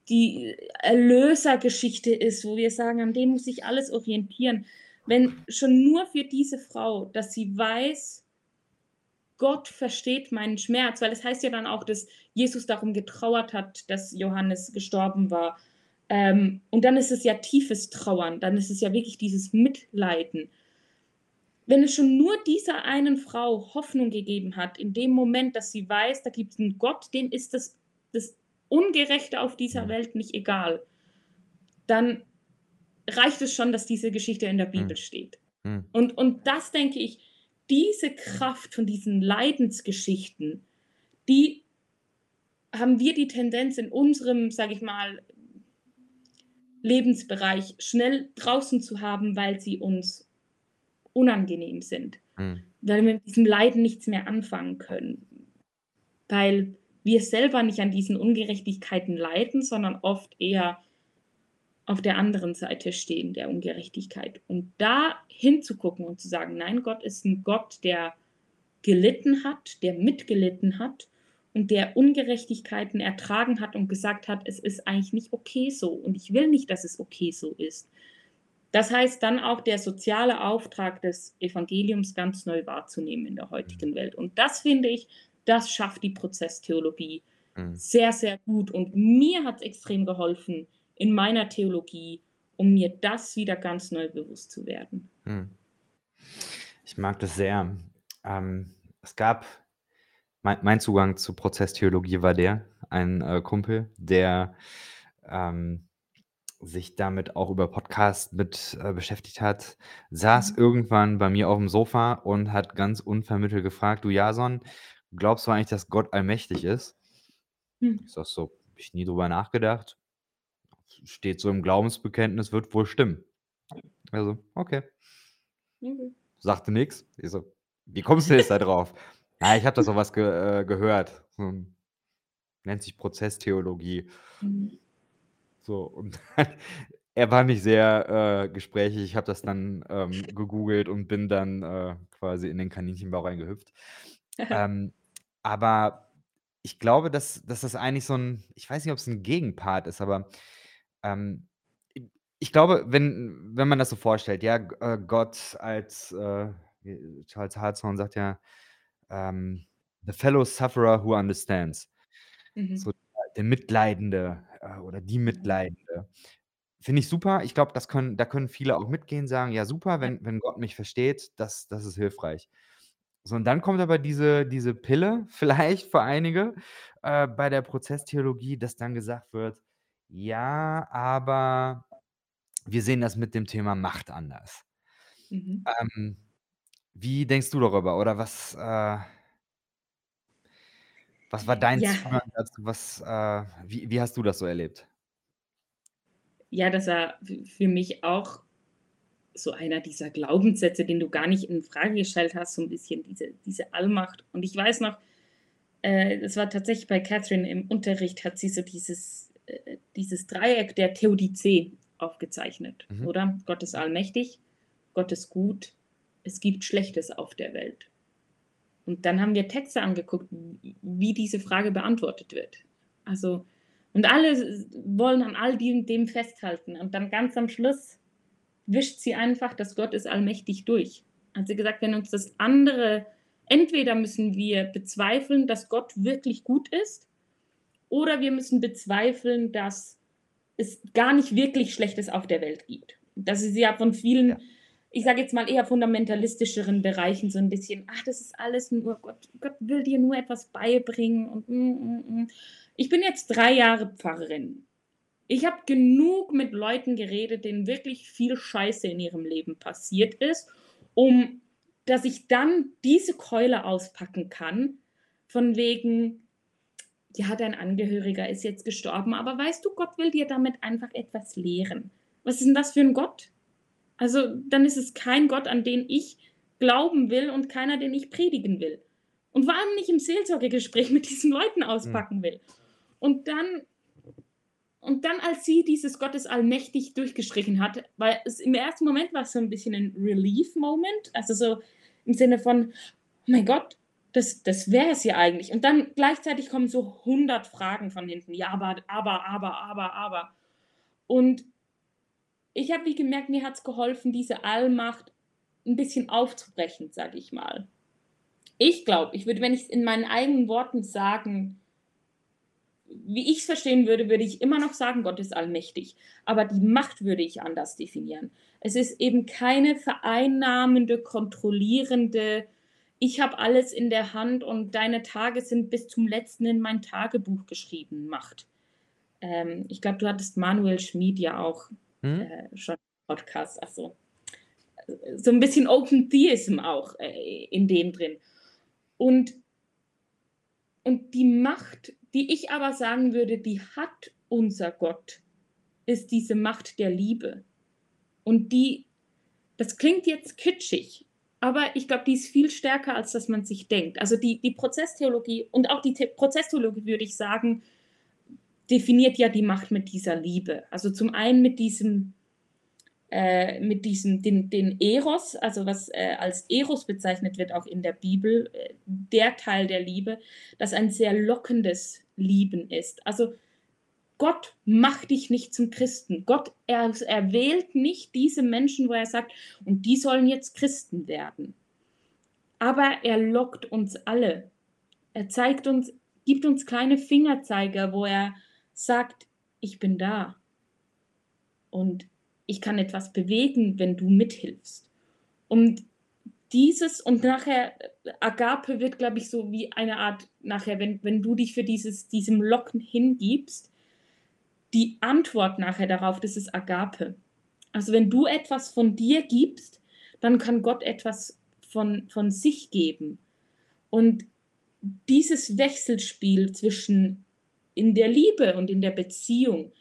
die Erlösergeschichte ist, wo wir sagen, an dem muss sich alles orientieren. Wenn schon nur für diese Frau, dass sie weiß, Gott versteht meinen Schmerz, weil es das heißt ja dann auch, dass Jesus darum getrauert hat, dass Johannes gestorben war. Ähm, und dann ist es ja tiefes Trauern, dann ist es ja wirklich dieses Mitleiden. Wenn es schon nur dieser einen Frau Hoffnung gegeben hat, in dem Moment, dass sie weiß, da gibt es einen Gott, dem ist das, das Ungerechte auf dieser mhm. Welt nicht egal, dann reicht es schon, dass diese Geschichte in der Bibel mhm. steht. Mhm. Und, und das denke ich, diese Kraft von diesen Leidensgeschichten, die haben wir die Tendenz in unserem, sage ich mal, Lebensbereich schnell draußen zu haben, weil sie uns unangenehm sind, mhm. weil wir mit diesem Leiden nichts mehr anfangen können, weil wir selber nicht an diesen Ungerechtigkeiten leiden, sondern oft eher auf der anderen Seite stehen der Ungerechtigkeit. Und da hinzugucken und zu sagen, nein, Gott ist ein Gott, der gelitten hat, der mitgelitten hat und der Ungerechtigkeiten ertragen hat und gesagt hat, es ist eigentlich nicht okay so und ich will nicht, dass es okay so ist. Das heißt dann auch der soziale Auftrag des Evangeliums ganz neu wahrzunehmen in der heutigen Welt. Und das finde ich, das schafft die Prozesstheologie mhm. sehr, sehr gut. Und mir hat es extrem geholfen in meiner Theologie, um mir das wieder ganz neu bewusst zu werden. Mhm. Ich mag das sehr. Ähm, es gab, mein, mein, Zugang zu Prozesstheologie war der, ein äh, Kumpel, der ähm, sich damit auch über Podcast mit äh, beschäftigt hat, saß mhm. irgendwann bei mir auf dem Sofa und hat ganz unvermittelt gefragt, du Jason, Glaubst du eigentlich, dass Gott allmächtig ist? Hm. Ich sag so, ich nie drüber nachgedacht. Steht so im Glaubensbekenntnis, wird wohl stimmen. Also, okay. Mhm. Sagte nichts. Ich so, wie kommst du jetzt da drauf? Ja, ich habe da so was ge äh, gehört. So nennt sich Prozesstheologie. Mhm. So, und er war nicht sehr, äh, gesprächig. Ich habe das dann, ähm, gegoogelt und bin dann, äh, quasi in den Kaninchenbau reingehüpft. Ähm, aber ich glaube, dass dass das eigentlich so 'n ich weiß nicht, ob's 'n Gegenpart ist, aber, ähm, ich glaube, wenn wenn man das so vorstellt, ja, äh, Gott als, äh, wie Charles Hartshorne sagt ja, ähm: „The fellow sufferer who understands.“ Mhm. So der Mitleidende, äh, oder die Ja. Mitleidende. Finde ich super. Ich glaube, das können da können viele auch mitgehen, sagen: „Ja, super, wenn wenn Gott mich versteht, das das ist hilfreich.“ So, und dann kommt aber diese diese Pille vielleicht für einige, äh, bei der Prozesstheologie, dass dann gesagt wird: „Ja, aber wir sehen das mit dem Thema Macht anders.“ Mhm. Ähm, wie denkst du darüber oder was, äh was war dein Ja. Zugang dazu? Was, äh wie wie hast du das so erlebt? Ja, das war für mich auch so einer dieser Glaubenssätze, den du gar nicht infrage gestellt hast, so 'n bisschen diese diese Allmacht. Und ich weiß noch, äh, es war tatsächlich bei Catherine im Unterricht hat sie so dieses äh, dieses Dreieck der Theodizee aufgezeichnet, Mhm. oder? Gott ist allmächtig, Gott ist gut, es gibt Schlechtes auf der Welt. Und dann haben wir Texte angeguckt, wie diese Frage beantwortet wird. Also und alle wollen an all dem dem festhalten und dann ganz am Schluss wischt sie einfach das „Gott ist allmächtig“ durch. Hat sie gesagt: „Wenn uns das andere entweder müssen wir bezweifeln, dass Gott wirklich gut ist, oder wir müssen bezweifeln, dass es gar nicht wirklich Schlechtes auf der Welt gibt.“ Das ist ja von Ja. vielen, ich sage jetzt mal, eher fundamentalistischeren Bereichen so 'n bisschen: „Ach, das ist alles nur Gott Gott will dir nur etwas beibringen und hm, hm, hm.“ Ich bin jetzt 3 Jahre Pfarrerin. Ich habe genug mit Leuten geredet, denen wirklich viel Scheiße in ihrem Leben passiert ist, um dass ich dann diese Keule auspacken kann, von wegen: „Ja, dein Angehöriger ist jetzt gestorben, aber weißt du, Gott will dir damit einfach etwas lehren.“ Was ist 'n das für 'n Gott? Also, dann ist es kein Gott, an den ich glauben will und keiner, den ich predigen will. Und vor allem nicht im Seelsorgegespräch mit diesen Leuten auspacken will. Und dann und dann, als sie dieses „Gott ist allmächtig“ durchgestrichen hat, weil es im ersten Moment war's so 'n bisschen 'n Relief Moment, also so im Sinne von: „Oh mein Gott, das das wäre es ja eigentlich.“ Und dann gleichzeitig kommen so 100 Fragen von hinten: „Ja, aber, aber, aber, aber, aber.“ Und ich habe wie gemerkt, mir hat's geholfen, diese Allmacht 'n bisschen aufzubrechen, sage ich mal. Ich glaube, ich würde, wenn ich's in meinen eigenen Worten sagen wie ich's verstehen würde, würde ich immer noch sagen, Gott ist allmächtig, aber die Macht würde ich anders definieren. Es ist eben keine vereinnahmende, kontrollierende: „Ich habe alles in der Hand und deine Tage sind bis zum Letzten in mein Tagebuch geschrieben“, Macht. Ähm, ich glaube, du hattest Manuel Schmid ja auch, Mhm. äh, schon Podcast, ach so. Äh, so 'n bisschen Open Theism auch, äh, in dem drin. Und und die Macht, die ich aber sagen würde, die hat unser Gott, ist diese Macht der Liebe. Und die das klingt jetzt kitschig, aber ich glaube, die ist viel stärker, als dass man sich denkt. Also, die die Prozesstheologie und auch die The Prozesstheologie, würde ich sagen, definiert ja die Macht mit dieser Liebe. Also, zum einen mit diesem äh, mit diesem den den Eros, also was, äh, als Eros bezeichnet wird, auch in der Bibel, äh, der Teil der Liebe, das ein sehr lockendes Lieben ist. Also, Gott macht dich nicht zum Christen. Gott er erwählt nicht diese Menschen, wo er sagt: „Und die sollen jetzt Christen werden.“ Aber er lockt uns alle. Er zeigt uns gibt uns kleine Fingerzeiger, wo er sagt: „Ich bin da.“ Und ich kann etwas bewegen, wenn du mithilfst. Und dieses und nachher Agape wird, glaube ich, so wie eine Art nachher, wenn wenn du dich für dieses diesem Locken hingibst, die Antwort nachher darauf, das ist Agape. Also, wenn du etwas von dir gibst, dann kann Gott etwas von von sich geben. Und dieses Wechselspiel zwischen in der Liebe und in der Beziehung,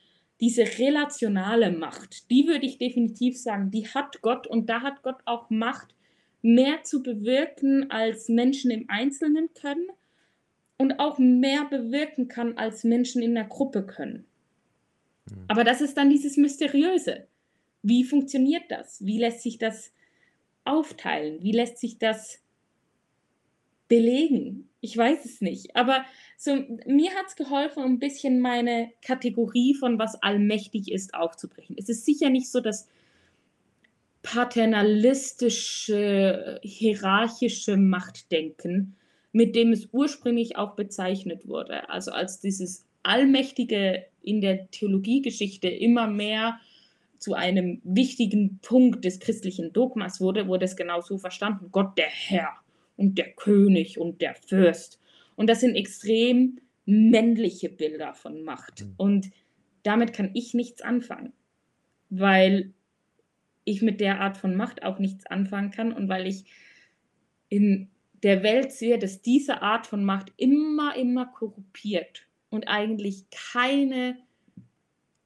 diese relationale Macht, die würde ich definitiv sagen, die hat Gott und da hat Gott auch Macht, mehr zu bewirken, als Menschen im Einzelnen können. und auch mehr bewirken kann, als Menschen in der Gruppe können. Mhm. Aber das ist dann dieses Mysteriöse. Wie funktioniert das? Wie lässt sich das aufteilen? Wie lässt sich das belegen? Ich weiß es nicht. Aber so, mir hat es geholfen, ein bisschen meine Kategorie von was allmächtig ist aufzubrechen. Es ist sicher nicht so das paternalistische, hierarchische Machtdenken, mit dem es ursprünglich auch bezeichnet wurde. Also als dieses Allmächtige in der Theologiegeschichte immer mehr zu einem wichtigen Punkt des christlichen Dogmas wurde, wurde es genau so verstanden. Gott der Herr und der König und der Fürst. Und das sind extrem männliche Bilder von Macht. Mhm. Und damit kann ich nichts anfangen, weil ich mit der Art von Macht auch nichts anfangen kann und weil ich in der Welt sehe, dass diese Art von Macht immer, immer korruptiert und eigentlich keine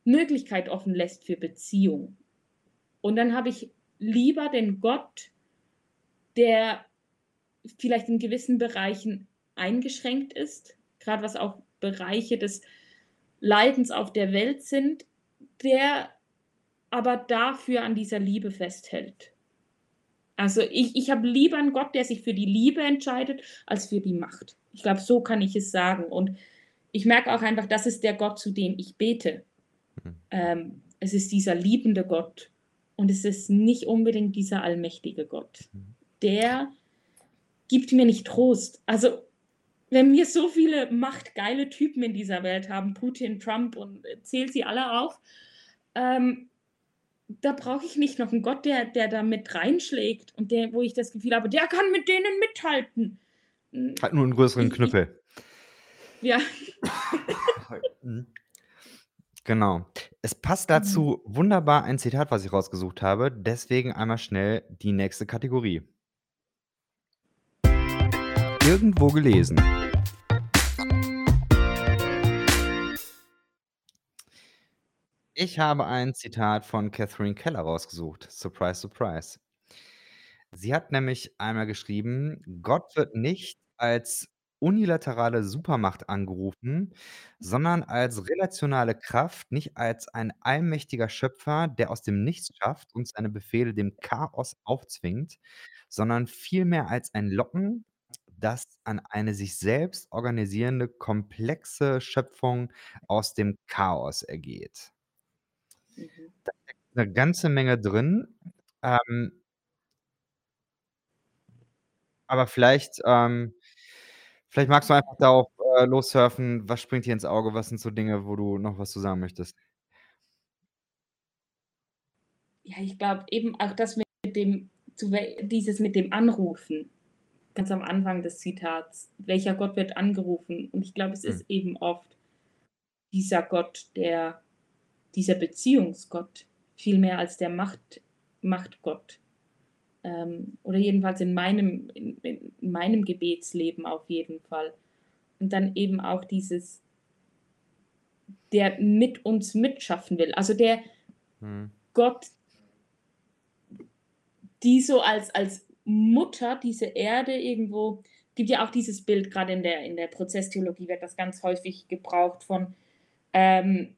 Möglichkeit offen lässt für Beziehung. Und dann habe ich lieber den Gott, der vielleicht in gewissen Bereichen eingeschränkt ist, gerade was auch Bereiche des Leidens auf der Welt sind, der aber dafür an dieser Liebe festhält. Also ich, ich habe lieber einen Gott, der sich für die Liebe entscheidet, als für die Macht. Ich glaube, so kann ich es sagen. Und ich merke auch einfach, das ist der Gott, zu dem ich bete. Mhm. Ähm, es ist dieser liebende Gott und es ist nicht unbedingt dieser allmächtige Gott. Mhm. Der gibt mir nicht Trost. Also wenn wir so viele machtgeile Typen in dieser Welt haben, Putin, Trump und zählt sie alle auf, ähm, da brauche ich nicht noch einen Gott, der, der da mit reinschlägt und der, wo ich das Gefühl habe, der kann mit denen mithalten. Hat nur einen größeren ich- Knüppel. Ja, Mhm. Genau. Es passt dazu wunderbar ein Zitat, was ich rausgesucht habe. Deswegen einmal schnell die nächste Kategorie. Irgendwo gelesen. Ich habe ein Zitat von Catherine Keller rausgesucht. Surprise, surprise. Sie hat nämlich einmal geschrieben: „Gott wird nicht als unilaterale Supermacht angerufen, sondern als relationale Kraft, nicht als ein allmächtiger Schöpfer, der aus dem Nichts schafft und seine Befehle dem Chaos aufzwingt, sondern vielmehr als ein Locken, das an eine sich selbst organisierende, komplexe Schöpfung aus dem Chaos ergeht.“ Mhm. 'Ne ganze Menge drin. Ähm aber vielleicht, ähm vielleicht magst du einfach darauf, äh, lossurfen. Was springt dir ins Auge? Was sind so Dinge, wo du noch was zu sagen möchtest? Ja, ich glaube eben auch das mit dem, dieses mit dem Anrufen, ganz am Anfang des Zitats. Welcher Gott wird angerufen? Und ich glaube, es Mhm. ist eben oft dieser Gott, der dieser Beziehungsgott, viel mehr als der Macht Machtgott. Ähm, oder jedenfalls in meinem in in meinem Gebetsleben auf jeden Fall. Und dann eben auch dieses der mit uns mitschaffen will. Also der Mhm. Gott die so als als Mutter diese Erde irgendwo gibt ja auch dieses Bild, gerade in der in der Prozesstheologie wird das ganz häufig gebraucht von, ähm,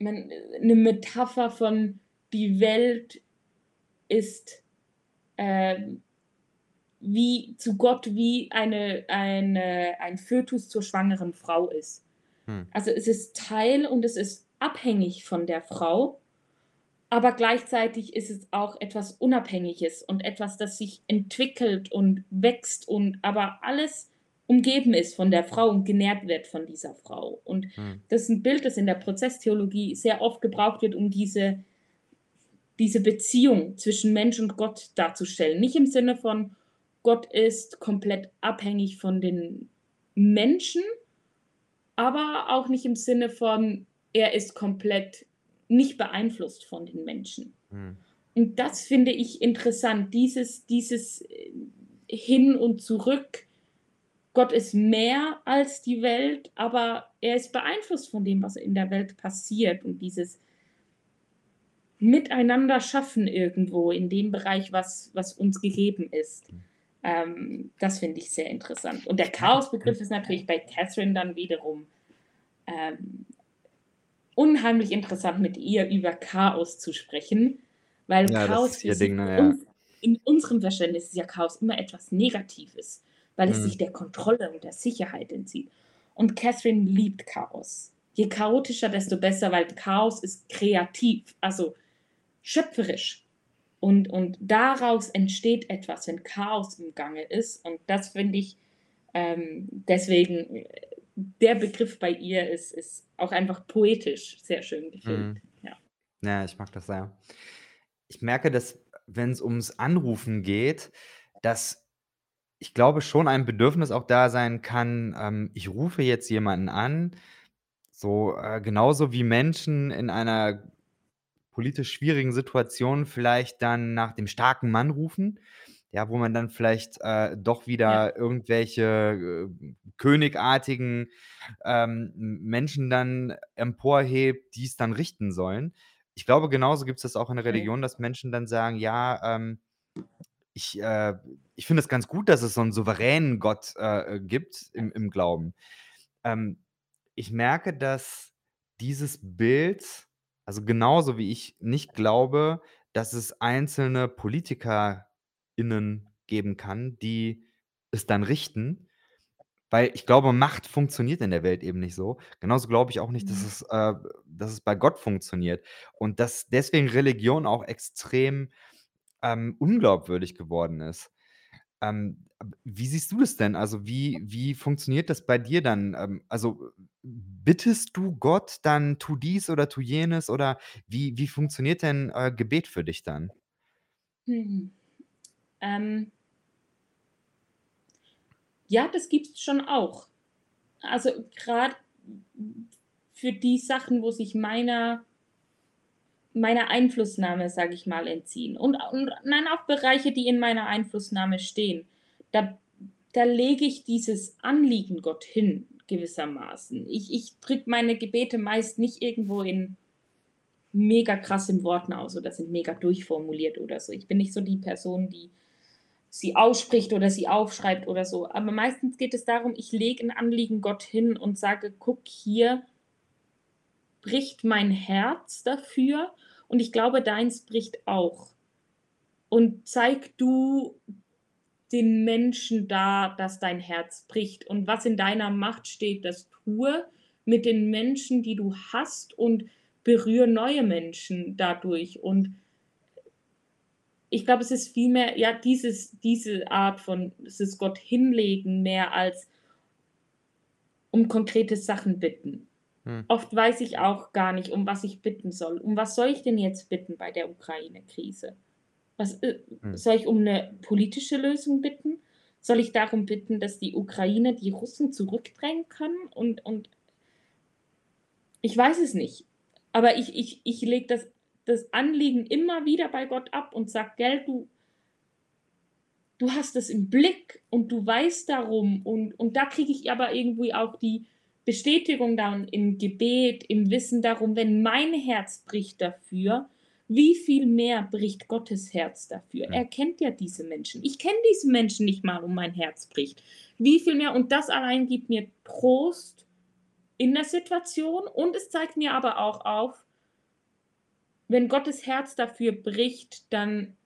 man 'ne Metapher von die Welt ist, ähm, wie zu Gott wie eine eine ein Fötus zur schwangeren Frau ist. Hm. Also, es ist Teil und es ist abhängig von der Frau, aber gleichzeitig ist es auch etwas Unabhängiges und etwas, das sich entwickelt und wächst und aber alles umgeben ist von der Frau und genährt wird von dieser Frau. Und Mhm. das ist 'n Bild, das in der Prozesstheologie sehr oft gebraucht wird, um diese diese Beziehung zwischen Mensch und Gott darzustellen. Nicht im Sinne von, Gott ist komplett abhängig von den Menschen, aber auch nicht im Sinne von, er ist komplett nicht beeinflusst von den Menschen. Mhm. Und das finde ich interessant, dieses dieses, äh, Hin und Zurück. Gott ist mehr als die Welt, aber er ist beeinflusst von dem, was in der Welt passiert und dieses Miteinander schaffen irgendwo in dem Bereich, was was uns gegeben ist. Mhm. Ähm, das finde ich sehr interessant. Und der. Chaosbegriff ist natürlich bei Catherine dann wiederum ähm, unheimlich interessant, mit ihr über Chaos zu sprechen, weil Ja, Chaos ist sie Ding, ne, ja. uns in unserem Verständnis ist ja Chaos immer etwas Negatives, weil es sich Mhm. der Kontrolle und der Sicherheit entzieht. Und Catherine liebt Chaos. Je chaotischer, desto besser, weil Chaos ist kreativ, also schöpferisch. Und, und daraus entsteht etwas, wenn Chaos im Gange ist. Und das finde ich ähm, deswegen, der Begriff bei ihr ist, ist auch einfach poetisch sehr schön gefüllt. Mhm. Ja. Ja, ich mag das sehr. Ich merke, dass, wenn's ums Anrufen geht, dass ich glaube schon ein Bedürfnis auch da sein kann, ähm, ich rufe jetzt jemanden an, so, äh, genauso wie Menschen in einer politisch schwierigen Situation vielleicht dann nach dem starken Mann rufen, ja, wo man dann vielleicht, äh, doch Ja. wieder irgendwelche, äh, königartigen, ähm, Menschen dann emporhebt, die's dann richten sollen. Ich glaube, genauso gibt's das auch in der. Religion, dass Menschen dann sagen: „Ja, ähm, ich, äh ich finde es ganz gut, dass es so 'n souveränen Gott, äh, äh, gibt Ja. im im Glauben.“ Ähm, ich merke, dass dieses Bild also, genauso wie ich nicht glaube, dass es einzelne PolitikerInnen geben kann, die es dann richten, weil ich glaube, Macht funktioniert in der Welt eben nicht so. Genauso glaube ich auch nicht, dass Mhm. es, äh dass es bei Gott funktioniert und dass deswegen Religion auch extrem, ähm, unglaubwürdig geworden ist. Ähm, wie siehst du das denn? Also, wie wie funktioniert das bei dir dann? Ähm, also, bittest du Gott dann: „Tu dies oder tu jenes“, oder wie wie funktioniert denn, äh, Gebet für dich dann? Mhm. Ähm Ja, das gibt's schon auch. Also, grad für die Sachen, wo sich meiner meiner Einflussnahme, sage ich mal, entziehen und und nein, auch Bereiche, die in meiner Einflussnahme stehen. Da da lege ich dieses Anliegen Gott hin gewissermaßen. Ich ich drücke meine Gebete meist nicht irgendwo in mega krassen Worten aus oder sind mega durchformuliert oder so. Ich bin nicht so die Person, die sie ausspricht oder sie aufschreibt oder so. Aber meistens geht es darum, ich lege 'n Anliegen Gott hin und sage: „Guck, hier bricht mein Herz dafür und ich glaube, deins bricht auch. Und zeig du den Menschen da, dass dein Herz bricht und was in deiner Macht steht, das tue mit den Menschen, die du hast und berühre neue Menschen dadurch.“ Und ich glaube, es ist vielmehr, ja, dieses diese Art von es ist Gott hinlegen mehr als um konkrete Sachen bitten. Mhm. Oft weiß ich auch gar nicht, um was ich bitten soll. Um was soll ich denn jetzt bitten bei der Ukraine-Krise? Was, äh Mhm. soll ich um 'ne politische Lösung bitten? Soll ich darum bitten, dass die Ukraine die Russen zurückdrängen kann und und ich weiß es nicht. Aber ich ich ich lege das das Anliegen immer wieder bei Gott ab und sage: „Gell, du“ „du hast es im Blick und du weißt darum.“ Und und da kriege ich aber irgendwie auch die Bestätigung dann im Gebet, im Wissen darum, wenn mein Herz bricht dafür, wie viel mehr bricht Gottes Herz dafür? Er kennt ja diese Menschen. Ich kenne diese Menschen nicht mal, um mein Herz bricht. Wie viel mehr und das allein gibt mir Trost in der Situation und es zeigt mir aber auch auf wenn Gottes Herz dafür bricht, dann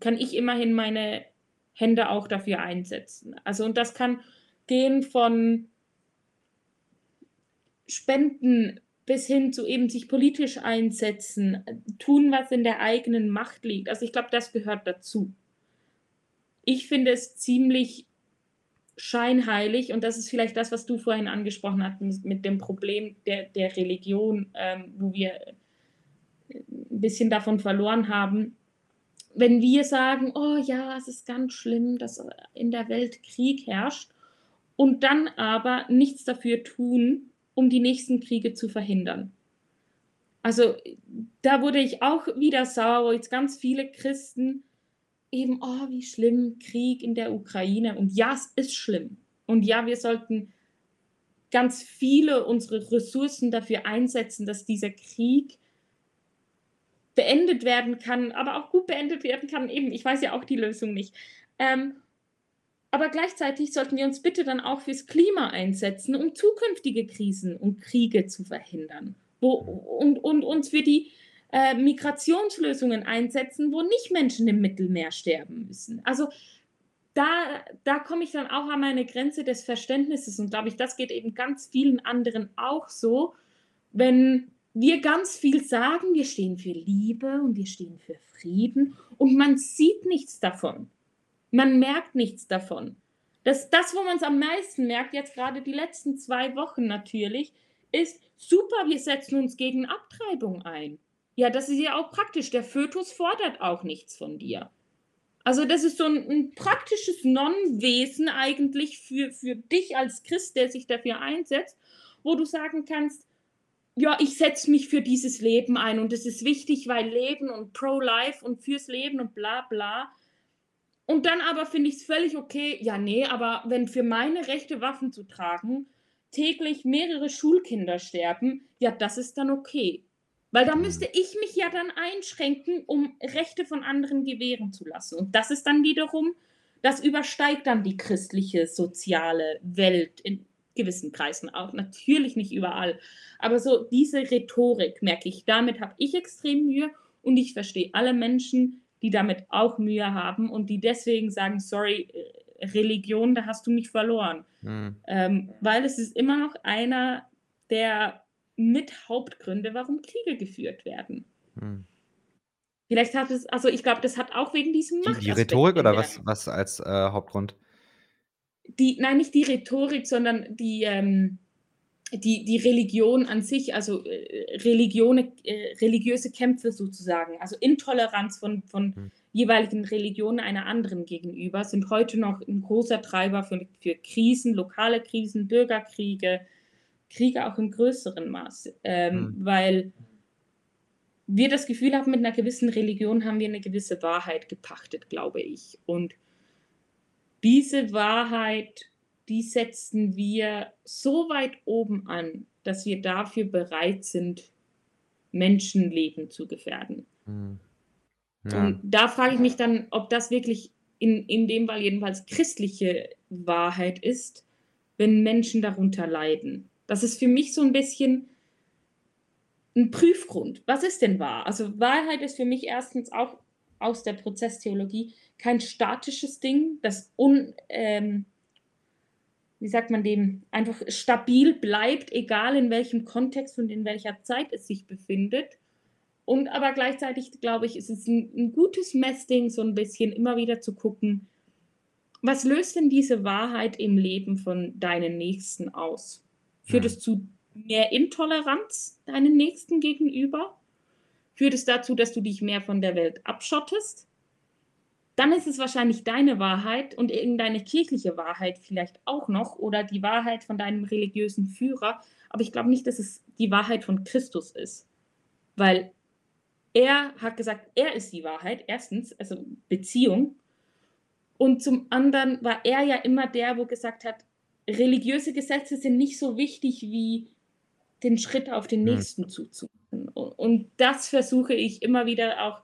kann ich immerhin meine Hände auch dafür einsetzen. Also, und das kann gehen von Spenden bis hin zu eben sich politisch einsetzen, tun, was in der eigenen Macht liegt. Also, ich glaube, das gehört dazu. Ich finde es ziemlich scheinheilig und das ist vielleicht das, was du vorhin angesprochen hattest mit dem Problem der der Religion, ähm, wo wir, äh, 'n bisschen davon verloren haben. Wenn wir sagen: „Oh ja, es ist ganz schlimm, dass, in der Welt Krieg herrscht“, und dann aber nichts dafür tun, um die nächsten Kriege zu verhindern. Also, da wurde ich auch wieder sauer, wo jetzt ganz viele Christen eben: „Oh, wie schlimm, Krieg in der Ukraine.“ Und ja, es ist schlimm. Und ja, wir sollten ganz viele unsere Ressourcen dafür einsetzen, dass dieser Krieg beendet werden kann, aber auch gut beendet werden kann. Eben, ich weiß ja auch die Lösung nicht. Ähm Aber gleichzeitig sollten wir uns bitte dann auch fürs Klima einsetzen, um zukünftige Krisen und Kriege zu verhindern. Wo und und uns für die, äh, Migrationslösungen einsetzen, wo nicht Menschen im Mittelmeer sterben müssen. Also, da da komme ich dann auch an meine Grenze des Verständnisses und glaube ich, das geht eben ganz vielen anderen auch so, wenn wir ganz viel sagen, wir stehen für Liebe und wir stehen für Frieden und man sieht nichts davon. Man merkt nichts davon. Das das, wo man's am meisten merkt, jetzt grade die letzten 2 Wochen natürlich, ist: „Super, wir setzen uns gegen Abtreibung ein.“ Ja, das ist ja auch praktisch. Der Fötus fordert auch nichts von dir. Also, das ist so 'n 'n praktisches Non-Wesen eigentlich für für dich als Christ, der sich dafür einsetzt, wo du sagen kannst: „Ja, ich setze mich für dieses Leben ein und das ist wichtig, weil Leben und Pro-Life und fürs Leben und bla bla.“ Und dann aber finde ich's völlig okay: „Ja, ne, aber wenn für meine Rechte, Waffen zu tragen, täglich mehrere Schulkinder sterben, ja, das ist dann okay.“ Weil da Mhm. müsste ich mich ja dann einschränken, um Rechte von anderen gewähren zu lassen. Und das ist dann wiederum das übersteigt dann die christliche soziale Welt in gewissen Kreisen auch, natürlich nicht überall. Aber so diese Rhetorik, merke ich, damit habe ich extrem Mühe und ich verstehe alle Menschen, die damit auch Mühe haben und die deswegen sagen: „Sorry, Religion, da hast du mich verloren.“ Mhm. Ähm, weil es ist immer noch einer der Mit-Hauptgründe, warum Kriege geführt werden. Mhm. Vielleicht hat es also, ich glaube, das hat auch wegen diesem Die die Rhetorik oder der was was als, äh, Hauptgrund? Die nein, nicht die Rhetorik, sondern die, ähm die die Religion an sich, also, äh, Religione äh, religiöse Kämpfe sozusagen, also, Intoleranz von von Mhm. jeweiligen Religionen einer anderen gegenüber sind heute noch 'n großer Treiber für für Krisen, lokale Krisen, Bürgerkriege, Kriege auch im größeren Maße, ähm, Mhm. weil wir das Gefühl haben, mit 'ner gewissen Religion haben wir 'ne gewisse Wahrheit gepachtet, glaube ich. Und diese Wahrheit, die setzen wir so weit oben an, dass wir dafür bereit sind, Menschenleben zu gefährden. Mhm. Ja. Und da frage ich mich dann, ob das wirklich in in dem Fall jedenfalls christliche Wahrheit ist, wenn Menschen darunter leiden. Das ist für mich so 'n bisschen 'n Prüfgrund. Was ist denn wahr? Also, Wahrheit ist für mich 1. auch aus der Prozesstheologie kein statisches Ding, das un ähm wie sagt man dem, einfach stabil bleibt, egal in welchem Kontext und in welcher Zeit es sich befindet. Und aber gleichzeitig glaube ich, ist es 'n 'n gutes Messding, so 'n bisschen immer wieder zu gucken: „Was löst denn diese Wahrheit im Leben von deinen Nächsten aus? Führt es zu mehr Intoleranz deinen Nächsten gegenüber? Führt es dazu, dass du dich mehr von der Welt abschottest? Dann ist es wahrscheinlich deine Wahrheit und irgendeine kirchliche Wahrheit vielleicht auch noch oder die Wahrheit von deinem religiösen Führer, aber ich glaube nicht, dass es die Wahrheit von Christus ist, weil er hat gesagt, er ist die Wahrheit, 1., also, Beziehung. Und zum anderen war er ja immer der, wo gesagt hat: „Religiöse Gesetze sind nicht so wichtig wie den Schritt auf den Mhm. Nächsten zuzumachen.“ U und das versuche ich immer wieder auch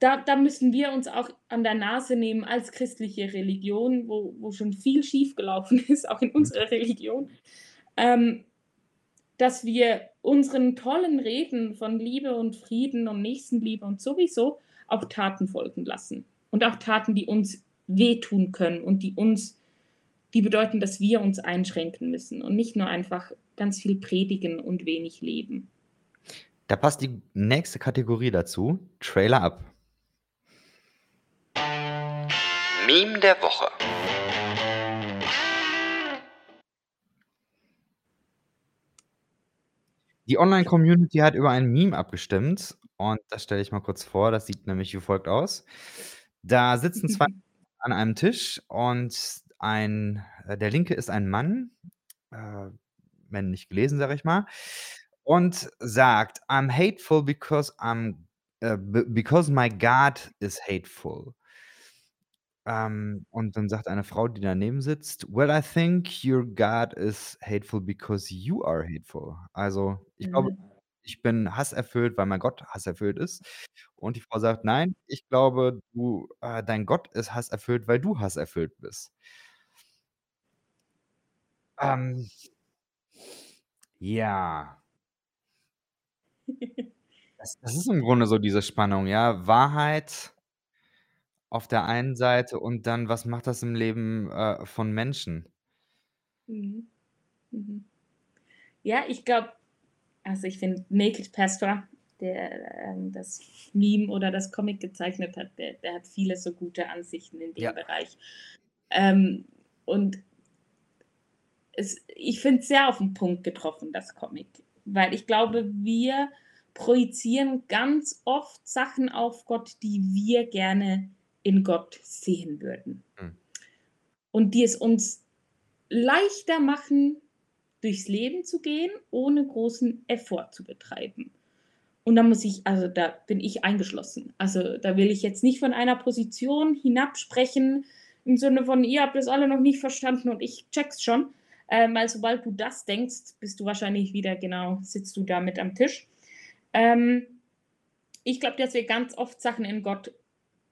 da da müssen wir uns auch an der Nase nehmen als christliche Religion, wo wo schon viel schiefgelaufen ist, auch in unserer Religion, ähm, dass wir unseren tollen Reden von Liebe und Frieden und Nächstenliebe und sowieso auch Taten folgen lassen und auch Taten, die uns wehtun können und die uns die bedeuten, dass wir uns einschränken müssen und nicht nur einfach ganz viel predigen und wenig leben. Da passt die nächste Kategorie dazu, Trailer ab. Meme der Woche. Die Online-Community hat über ein Meme abgestimmt und das stelle ich mal kurz vor. Das sieht nämlich wie folgt aus. Da sitzen 2 an einem Tisch und ein äh, der Linke ist ein Mann, äh, männlich gelesen, sage ich mal, und sagt: „I'm hateful because I'm be because my God is hateful.“ Ähm, und dann sagt eine Frau, die daneben sitzt: „Well, I think your God is hateful because you are hateful.“ Also, ich glaube Mhm. ich bin hasserfüllt, weil mein Gott hasserfüllt ist. Und die Frau sagt: „Nein, ich glaube, du äh, dein Gott ist hasserfüllt, weil du hasserfüllt bist.“ Ähm. Ja. Das das ist im Grunde so diese Spannung, ja. Wahrheit auf der einen Seite und dann, was macht das im Leben, äh, von Menschen? Mhm. Mhm. Ja, ich glaube also, ich finde Naked Pastor, der, ähm, das Meme oder das Comic gezeichnet hat, der der hat viele so gute Ansichten in dem Ja. Bereich. Ähm, und es ich finde es sehr auf 'n Punkt getroffen, das Comic, weil ich glaube, wir projizieren ganz oft Sachen auf Gott, die wir gerne in Gott sehen würden. Mhm. Und die es uns leichter machen, durchs Leben zu gehen, ohne großen Effort zu betreiben. Und da muss ich also, da bin ich eingeschlossen. Also, da will ich jetzt nicht von einer Position hinabsprechen im Sinne von: „Ihr habt das alle noch nicht verstanden und ich checke es schon.“ Ähm, weil sobald du das denkst, bist du wahrscheinlich wieder genau sitzt du da mit am Tisch. Ähm, ich glaube, dass wir ganz oft Sachen in Gott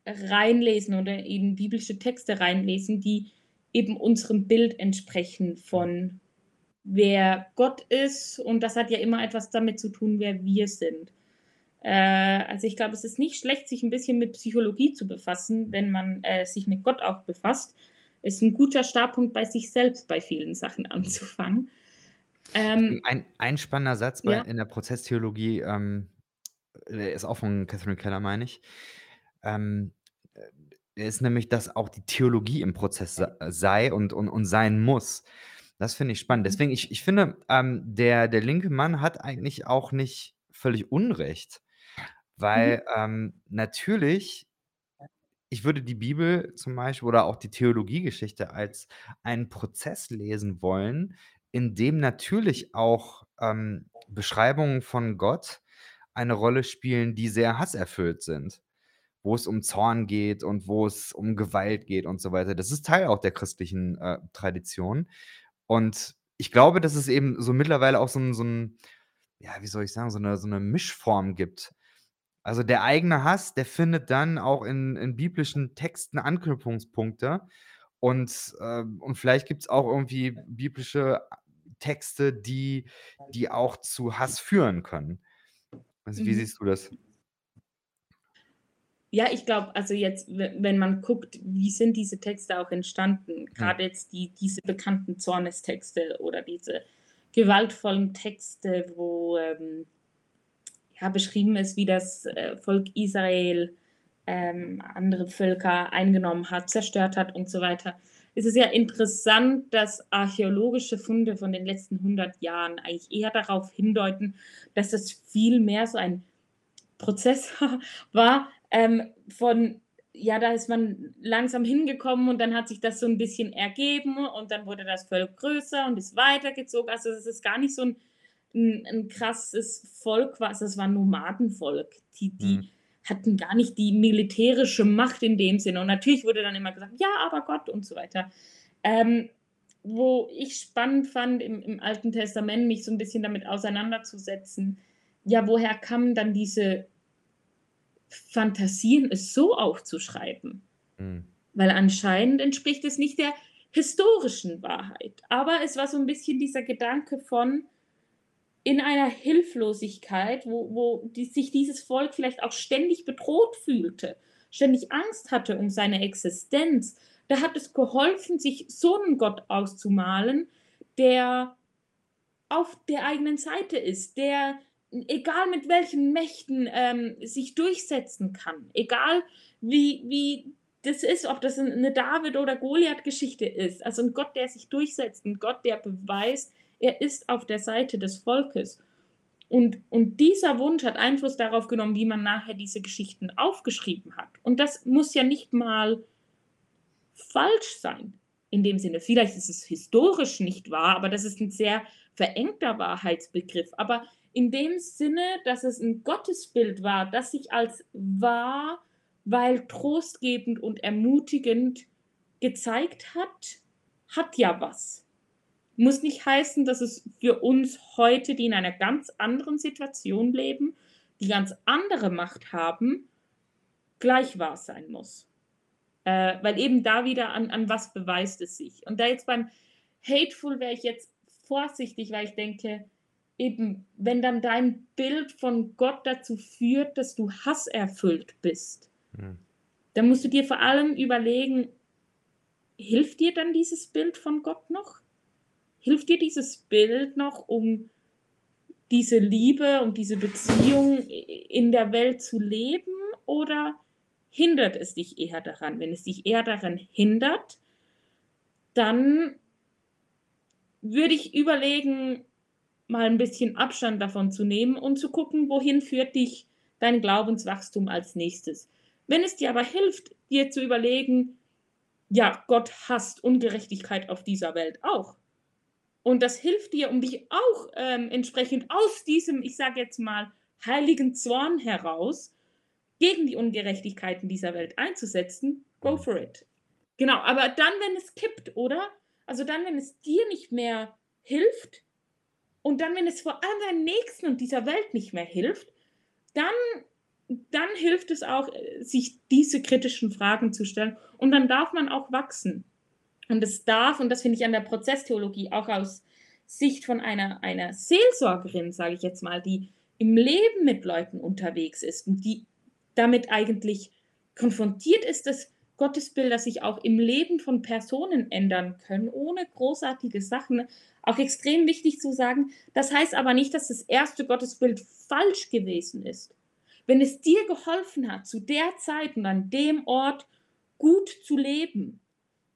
reinlesen oder in biblische Texte reinlesen, die eben unserem Bild entsprechen von wer Gott ist und das hat ja immer etwas damit zu tun, wer wir sind. Äh, also, ich glaube, es ist nicht schlecht, sich 'n bisschen mit Psychologie zu befassen, wenn man, äh, sich mit Gott auch befasst. Ist 'n guter Startpunkt, bei sich selbst bei vielen Sachen anzufangen. Hm, Ähm ein ein spannender Satz bei Ja. in der Prozesstheologie, ähm, ist auch von Catherine Keller, meine ich. Ähm, äh, ist nämlich, dass auch die Theologie im Prozess se sei und und und sein muss. Das finde ich spannend. Mhm. Deswegen ich ich finde, ähm, der der linke Mann hat eigentlich auch nicht völlig Unrecht, Mhm. weil, ähm, natürlich ich würde die Bibel zum Beispiel oder auch die Theologiegeschichte als einen Prozess lesen wollen, in dem natürlich auch, ähm, Beschreibungen von Gott eine Rolle spielen, die sehr hasserfüllt sind, wo es um Zorn geht und wo es um Gewalt geht und so weiter. Das ist Teil auch der christlichen, äh, Tradition. Und ich glaube, dass es eben so mittlerweile auch so 'n so 'n ja, wie soll ich sagen, so 'ne so 'ne Mischform gibt. Also, der eigene Hass, der findet dann auch in in biblischen Texten Anknüpfungspunkte und, ähm und vielleicht gibt's auch irgendwie biblische a Texte, die die auch zu Hass führen können. Also, wie Mhm. siehst du das? Ja, ich glaube, also jetzt, we wenn man guckt, wie sind diese Texte auch entstanden, Mhm. grade jetzt die diese bekannten Zornestexte oder diese gewaltvollen Texte, wo, ähm, ja, beschrieben ist, wie das, äh, Volk Israel, ähm, andere Völker eingenommen hat, zerstört hat und so weiter. Es ist ja interessant, dass archäologische Funde von den letzten 100 Jahren eigentlich eher darauf hindeuten, dass es viel mehr so ein Prozess war, ähm, von ja, da ist man langsam hingekommen und dann hat sich das so 'n bisschen ergeben und dann wurde das Volk größer und ist weitergezogen. Also, es ist gar nicht so 'n 'n 'n krasses Volk also, es war Nomadenvolk. Die Mhm. die hatten gar nicht die militärische Macht in dem Sinne. Und natürlich wurde dann immer gesagt: „Ja, aber Gott“ und so weiter. Ähm, wo ich spannend fand, im im Alten Testament mich so 'n bisschen damit auseinanderzusetzen, ja, woher kamen dann diese Fantasien, es so aufzuschreiben? Mhm. Weil anscheinend entspricht es nicht der historischen Wahrheit. Aber es war so 'n bisschen dieser Gedanke von in einer Hilflosigkeit, wo wo die sich dieses Volk vielleicht auch ständig bedroht fühlte, ständig Angst hatte um seine Existenz. Da hat es geholfen, sich so 'nen Gott auszumalen, der auf der eigenen Seite ist, der egal mit welchen Mächten, ähm, sich durchsetzen kann. Egal wie wie das ist, ob das 'n 'ne David oder Goliath-Geschichte ist. Also, 'n Gott, der sich durchsetzt, 'n Gott, der beweist, er ist auf der Seite des Volkes. Und und dieser Wunsch hat Einfluss darauf genommen, wie man nachher diese Geschichten aufgeschrieben hat. Und das muss ja nicht mal falsch sein in dem Sinne. Vielleicht ist es historisch nicht wahr, aber das ist 'n sehr verengter Wahrheitsbegriff. Aber in dem Sinne, dass es 'n Gottesbild war, das sich als wahr, weil trostgebend und ermutigend gezeigt hat, hat ja was. muss nicht heißen, dass es für uns heute, die in einer ganz anderen Situation leben, die ganz andere Macht haben, gleich wahr sein muss. Äh, weil eben da wieder an, an was beweist es sich. Und da jetzt beim Hateful wäre ich jetzt vorsichtig, weil ich denke, eben, wenn dann dein Bild von Gott dazu führt, dass du hasserfüllt bist, hm. dann musst du dir vor allem überlegen, hilft dir dann dieses Bild von Gott noch? Hilft dir dieses Bild noch, um diese Liebe und diese Beziehung in der Welt zu leben oder hindert es dich eher daran? Wenn es dich eher daran hindert, dann würde ich überlegen, mal ein bisschen Abstand davon zu nehmen und zu gucken, wohin führt dich dein Glaubenswachstum als nächstes. Wenn es dir aber hilft, dir zu überlegen, ja, Gott hasst Ungerechtigkeit auf dieser Welt auch. Und das hilft dir, um dich auch ähm, entsprechend aus diesem, ich sage jetzt mal, heiligen Zorn heraus gegen die Ungerechtigkeiten dieser Welt einzusetzen. Go mhm. for it. Genau, aber dann, wenn es kippt, oder? Also dann, wenn es dir nicht mehr hilft und dann, wenn es vor allem deinen Nächsten und dieser Welt nicht mehr hilft, dann dann hilft es auch, äh, sich diese kritischen Fragen zu stellen. Und dann darf man auch wachsen. Und es darf, und das finde ich an der Prozesstheologie auch aus Sicht von einer, einer Seelsorgerin, sage ich jetzt mal, die im Leben mit Leuten unterwegs ist und die damit eigentlich konfrontiert ist, dass Gottesbilder sich auch im Leben von Personen ändern können, ohne großartige Sachen. Auch extrem wichtig zu sagen, das heißt aber nicht, dass das erste Gottesbild falsch gewesen ist. Wenn es dir geholfen hat, zu der Zeit und an dem Ort gut zu leben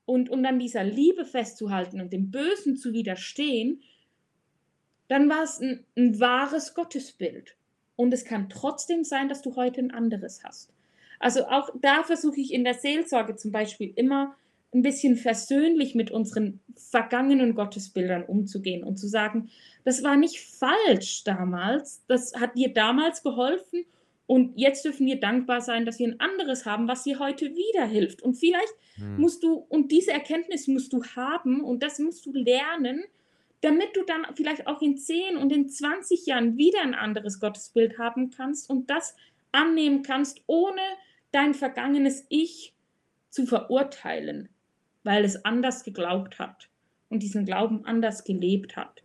und, und an dieser Liebe festzuhalten und dem Bösen zu widerstehen, dann war es ein, ein wahres Gottesbild. Und es kann trotzdem sein, dass du heute ein anderes hast. Also auch da versuche ich in der Seelsorge zum Beispiel immer ein bisschen versöhnlich mit unseren vergangenen Gottesbildern umzugehen und zu sagen, das war nicht falsch damals, das hat dir damals geholfen und jetzt dürfen wir dankbar sein, dass wir ein anderes haben, was dir heute wieder hilft. Und vielleicht hm. musst du, und diese Erkenntnis musst du haben und das musst du lernen, damit du dann vielleicht auch in 10 und in 20 Jahren wieder ein anderes Gottesbild haben kannst und das annehmen kannst, ohne dein vergangenes Ich zu verurteilen, weil es anders geglaubt hat und diesen Glauben anders gelebt hat.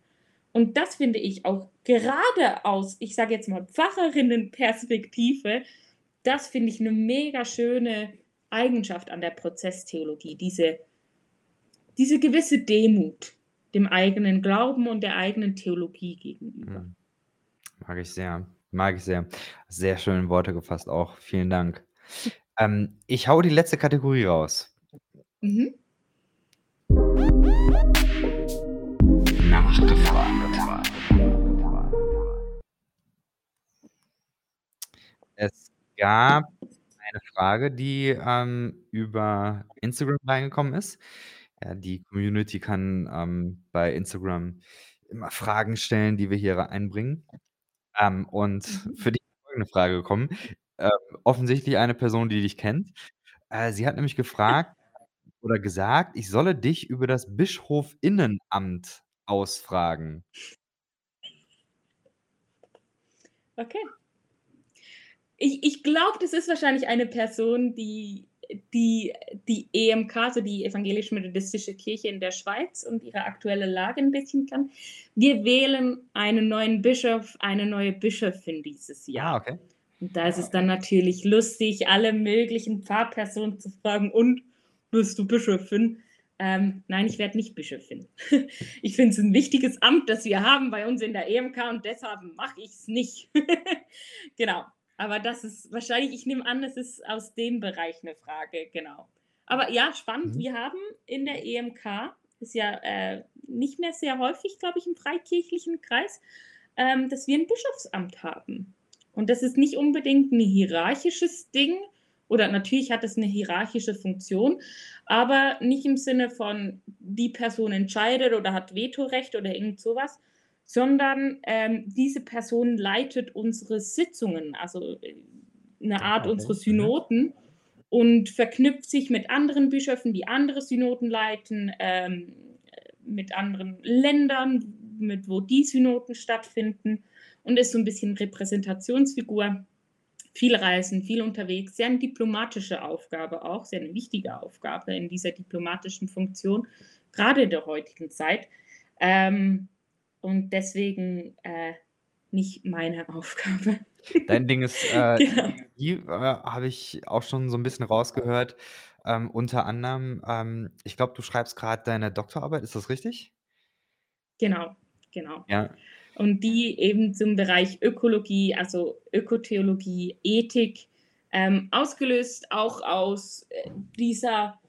Und das finde ich auch gerade aus, ich sage jetzt mal, Pfarrerinnenperspektive, das finde ich eine mega schöne Eigenschaft an der Prozesstheologie, diese, diese gewisse Demut dem eigenen Glauben und der eigenen Theologie gegenüber. Hm. Mag ich sehr, mag ich sehr. Sehr schöne Worte gefasst auch. Vielen Dank. ähm, ich hau die letzte Kategorie raus. Mhm. Nachgefragt. Es gab eine Frage, die, ähm, über Instagram reingekommen ist. Ja, die Community kann, ähm, bei Instagram immer Fragen stellen, die wir hier einbringen. Ähm, und Mhm. für dich ist folgende Frage gekommen. Ähm, offensichtlich eine Person, die dich kennt. Äh, sie hat nämlich gefragt oder gesagt, ich solle dich über das Bischofinnenamt ausfragen. Okay. Ich ich glaube, das ist wahrscheinlich eine Person, die die die EMK, also die Evangelisch-Methodistische Kirche in der Schweiz und ihre aktuelle Lage ein bisschen kann. Wir wählen einen neuen Bischof, eine neue Bischöfin dieses Jahr. Ah, okay. Und da ist es dann natürlich lustig, alle möglichen Pfarrpersonen zu fragen: „Und, bist du Bischöfin?“ Ähm, nein, ich werde nicht Bischöfin. Ich finde es ein wichtiges Amt, das wir haben bei uns in der EMK und deshalb mache ich es nicht. Genau. Aber das ist wahrscheinlich, ich nehme an, das ist aus dem Bereich eine Frage, genau. Aber ja, spannend. Mhm. Wir haben in der EMK, ist ja äh, nicht mehr sehr häufig, glaube ich, im freikirchlichen Kreis, ähm, dass wir ein Bischofsamt haben. Und das ist nicht unbedingt ein hierarchisches Ding, oder natürlich hat es eine hierarchische Funktion, aber nicht im Sinne von, die Person entscheidet oder hat Vetorecht oder irgend sowas, sondern ähm, diese Person leitet unsere Sitzungen, also äh, eine Art unsere mhm. Synoden und verknüpft sich mit anderen Bischöfen, die andere Synoden leiten, ähm, mit anderen Ländern, mit wo die Synoden stattfinden und ist so ein bisschen Repräsentationsfigur. Viel reisen, viel unterwegs, sehr eine diplomatische Aufgabe auch, sehr eine wichtige Aufgabe in dieser diplomatischen Funktion, gerade in der heutigen Zeit. Ähm, und deswegen äh, nicht meine Aufgabe. Dein Ding ist, äh, Genau. die äh, habe ich auch schon so ein bisschen rausgehört. Ähm, unter anderem, ähm, ich glaube, du schreibst gerade deine Doktorarbeit, ist das richtig? Genau, genau. Ja. Und die eben zum Bereich Ökologie, also Ökotheologie, Ethik, ähm, ausgelöst auch aus äh, dieser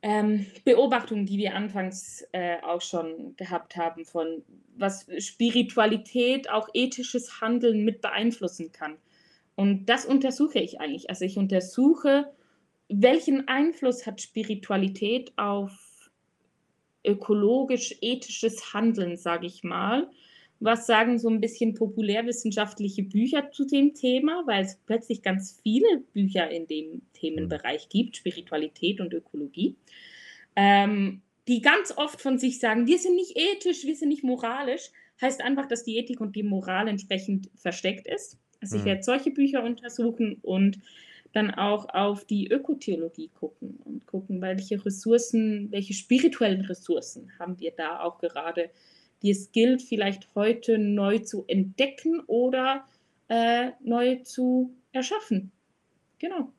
ähm, Beobachtung, die wir anfangs äh, auch schon gehabt haben, von was Spiritualität, auch ethisches Handeln mit beeinflussen kann. Und das untersuche ich eigentlich. Also ich untersuche, welchen Einfluss hat Spiritualität auf ökologisch-ethisches Handeln, sage ich mal. Was sagen so ein bisschen populärwissenschaftliche Bücher zu dem Thema, weil es plötzlich ganz viele Bücher in dem Themenbereich gibt, Spiritualität und Ökologie, ähm, die ganz oft von sich sagen, wir sind nicht ethisch, wir sind nicht moralisch, heißt einfach, dass die Ethik und die Moral entsprechend versteckt ist. Also ich Mhm. werde solche Bücher untersuchen und dann auch auf die Ökotheologie gucken und gucken, welche Ressourcen, welche spirituellen Ressourcen haben wir da auch gerade, die es gilt, vielleicht heute neu zu entdecken oder äh, neu zu erschaffen. Genau.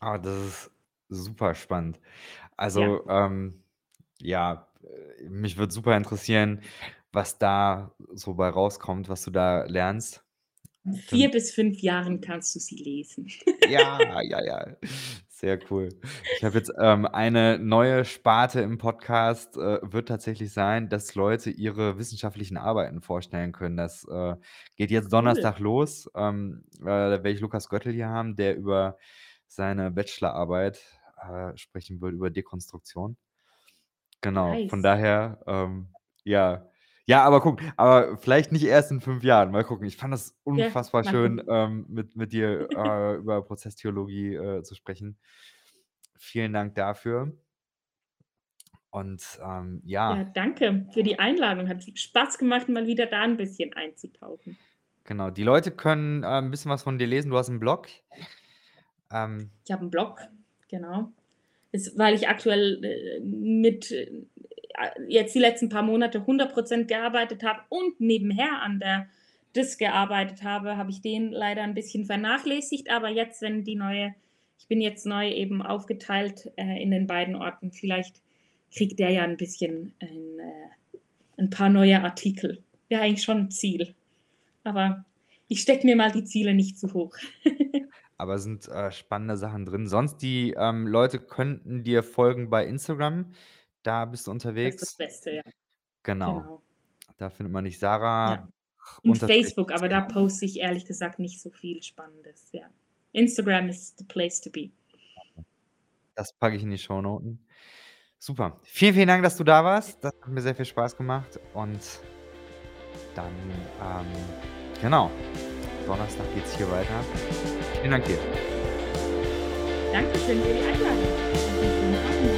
Ah, das ist super spannend. Ja. Also, ähm, ja, mich würde super interessieren, was da so bei rauskommt, was du da lernst. Vier bis fünf Jahren kannst du sie lesen. Ja, ja, ja. Sehr cool. Ich habe jetzt, ähm, eine neue Sparte im Podcast, äh, wird tatsächlich sein, dass Leute ihre wissenschaftlichen Arbeiten vorstellen können. Das, äh, geht jetzt. Donnerstag los. Ähm, äh, da werde ich Lukas Göttel hier haben, der über seine Bachelorarbeit, äh, sprechen wird, über Dekonstruktion. Genau, von Nice. daher, ähm, ja. Ja, aber guck, aber vielleicht nicht erst in 5 Jahren. Mal gucken. Ich fand das Ja, unfassbar mal schön, ähm, mit mit dir, äh, über Prozesstheologie, äh, zu sprechen. Vielen Dank dafür. Und, ähm, Ja, ja, danke für die Einladung. Hat Spaß gemacht, mal wieder da ein bisschen einzutauchen. genau. Die Leute können, äh, 'n bisschen was von dir lesen. Du hast 'n Blog. Ähm Ich habe 'n Blog, genau. Ist weil ich aktuell, äh, mit äh, jetzt die letzten paar Monate 100% gearbeitet habe und nebenher an der DIS gearbeitet habe, habe ich den leider ein bisschen vernachlässigt. Aber jetzt, wenn die neue ich bin jetzt neu eben aufgeteilt, äh, in den beiden Orten, vielleicht kriegt der ja ein bisschen ein äh, 'n paar neue Artikel. Wäre eigentlich schon 'n Ziel. Aber ich stecke mir mal die Ziele nicht zu hoch. Aber sind, äh, spannende Sachen drin. Sonst die, ähm, Leute könnten dir folgen bei Instagram. Da bist du Das ist das unterwegs. Beste, ja. Genau. Genau. Da findet man dich. Ja. Sarah Und unterstrich Facebook, aber da poste ich ehrlich gesagt nicht so viel Spannendes, ja. Instagram is the place to be. Das packe ich in die Shownoten. Super. Vielen, vielen Dank, dass du da warst. Das hat mir sehr viel Spaß gemacht und dann, ähm, genau, Donnerstag geht's hier weiter. Vielen Dank dir. Dankeschön für die Einladung.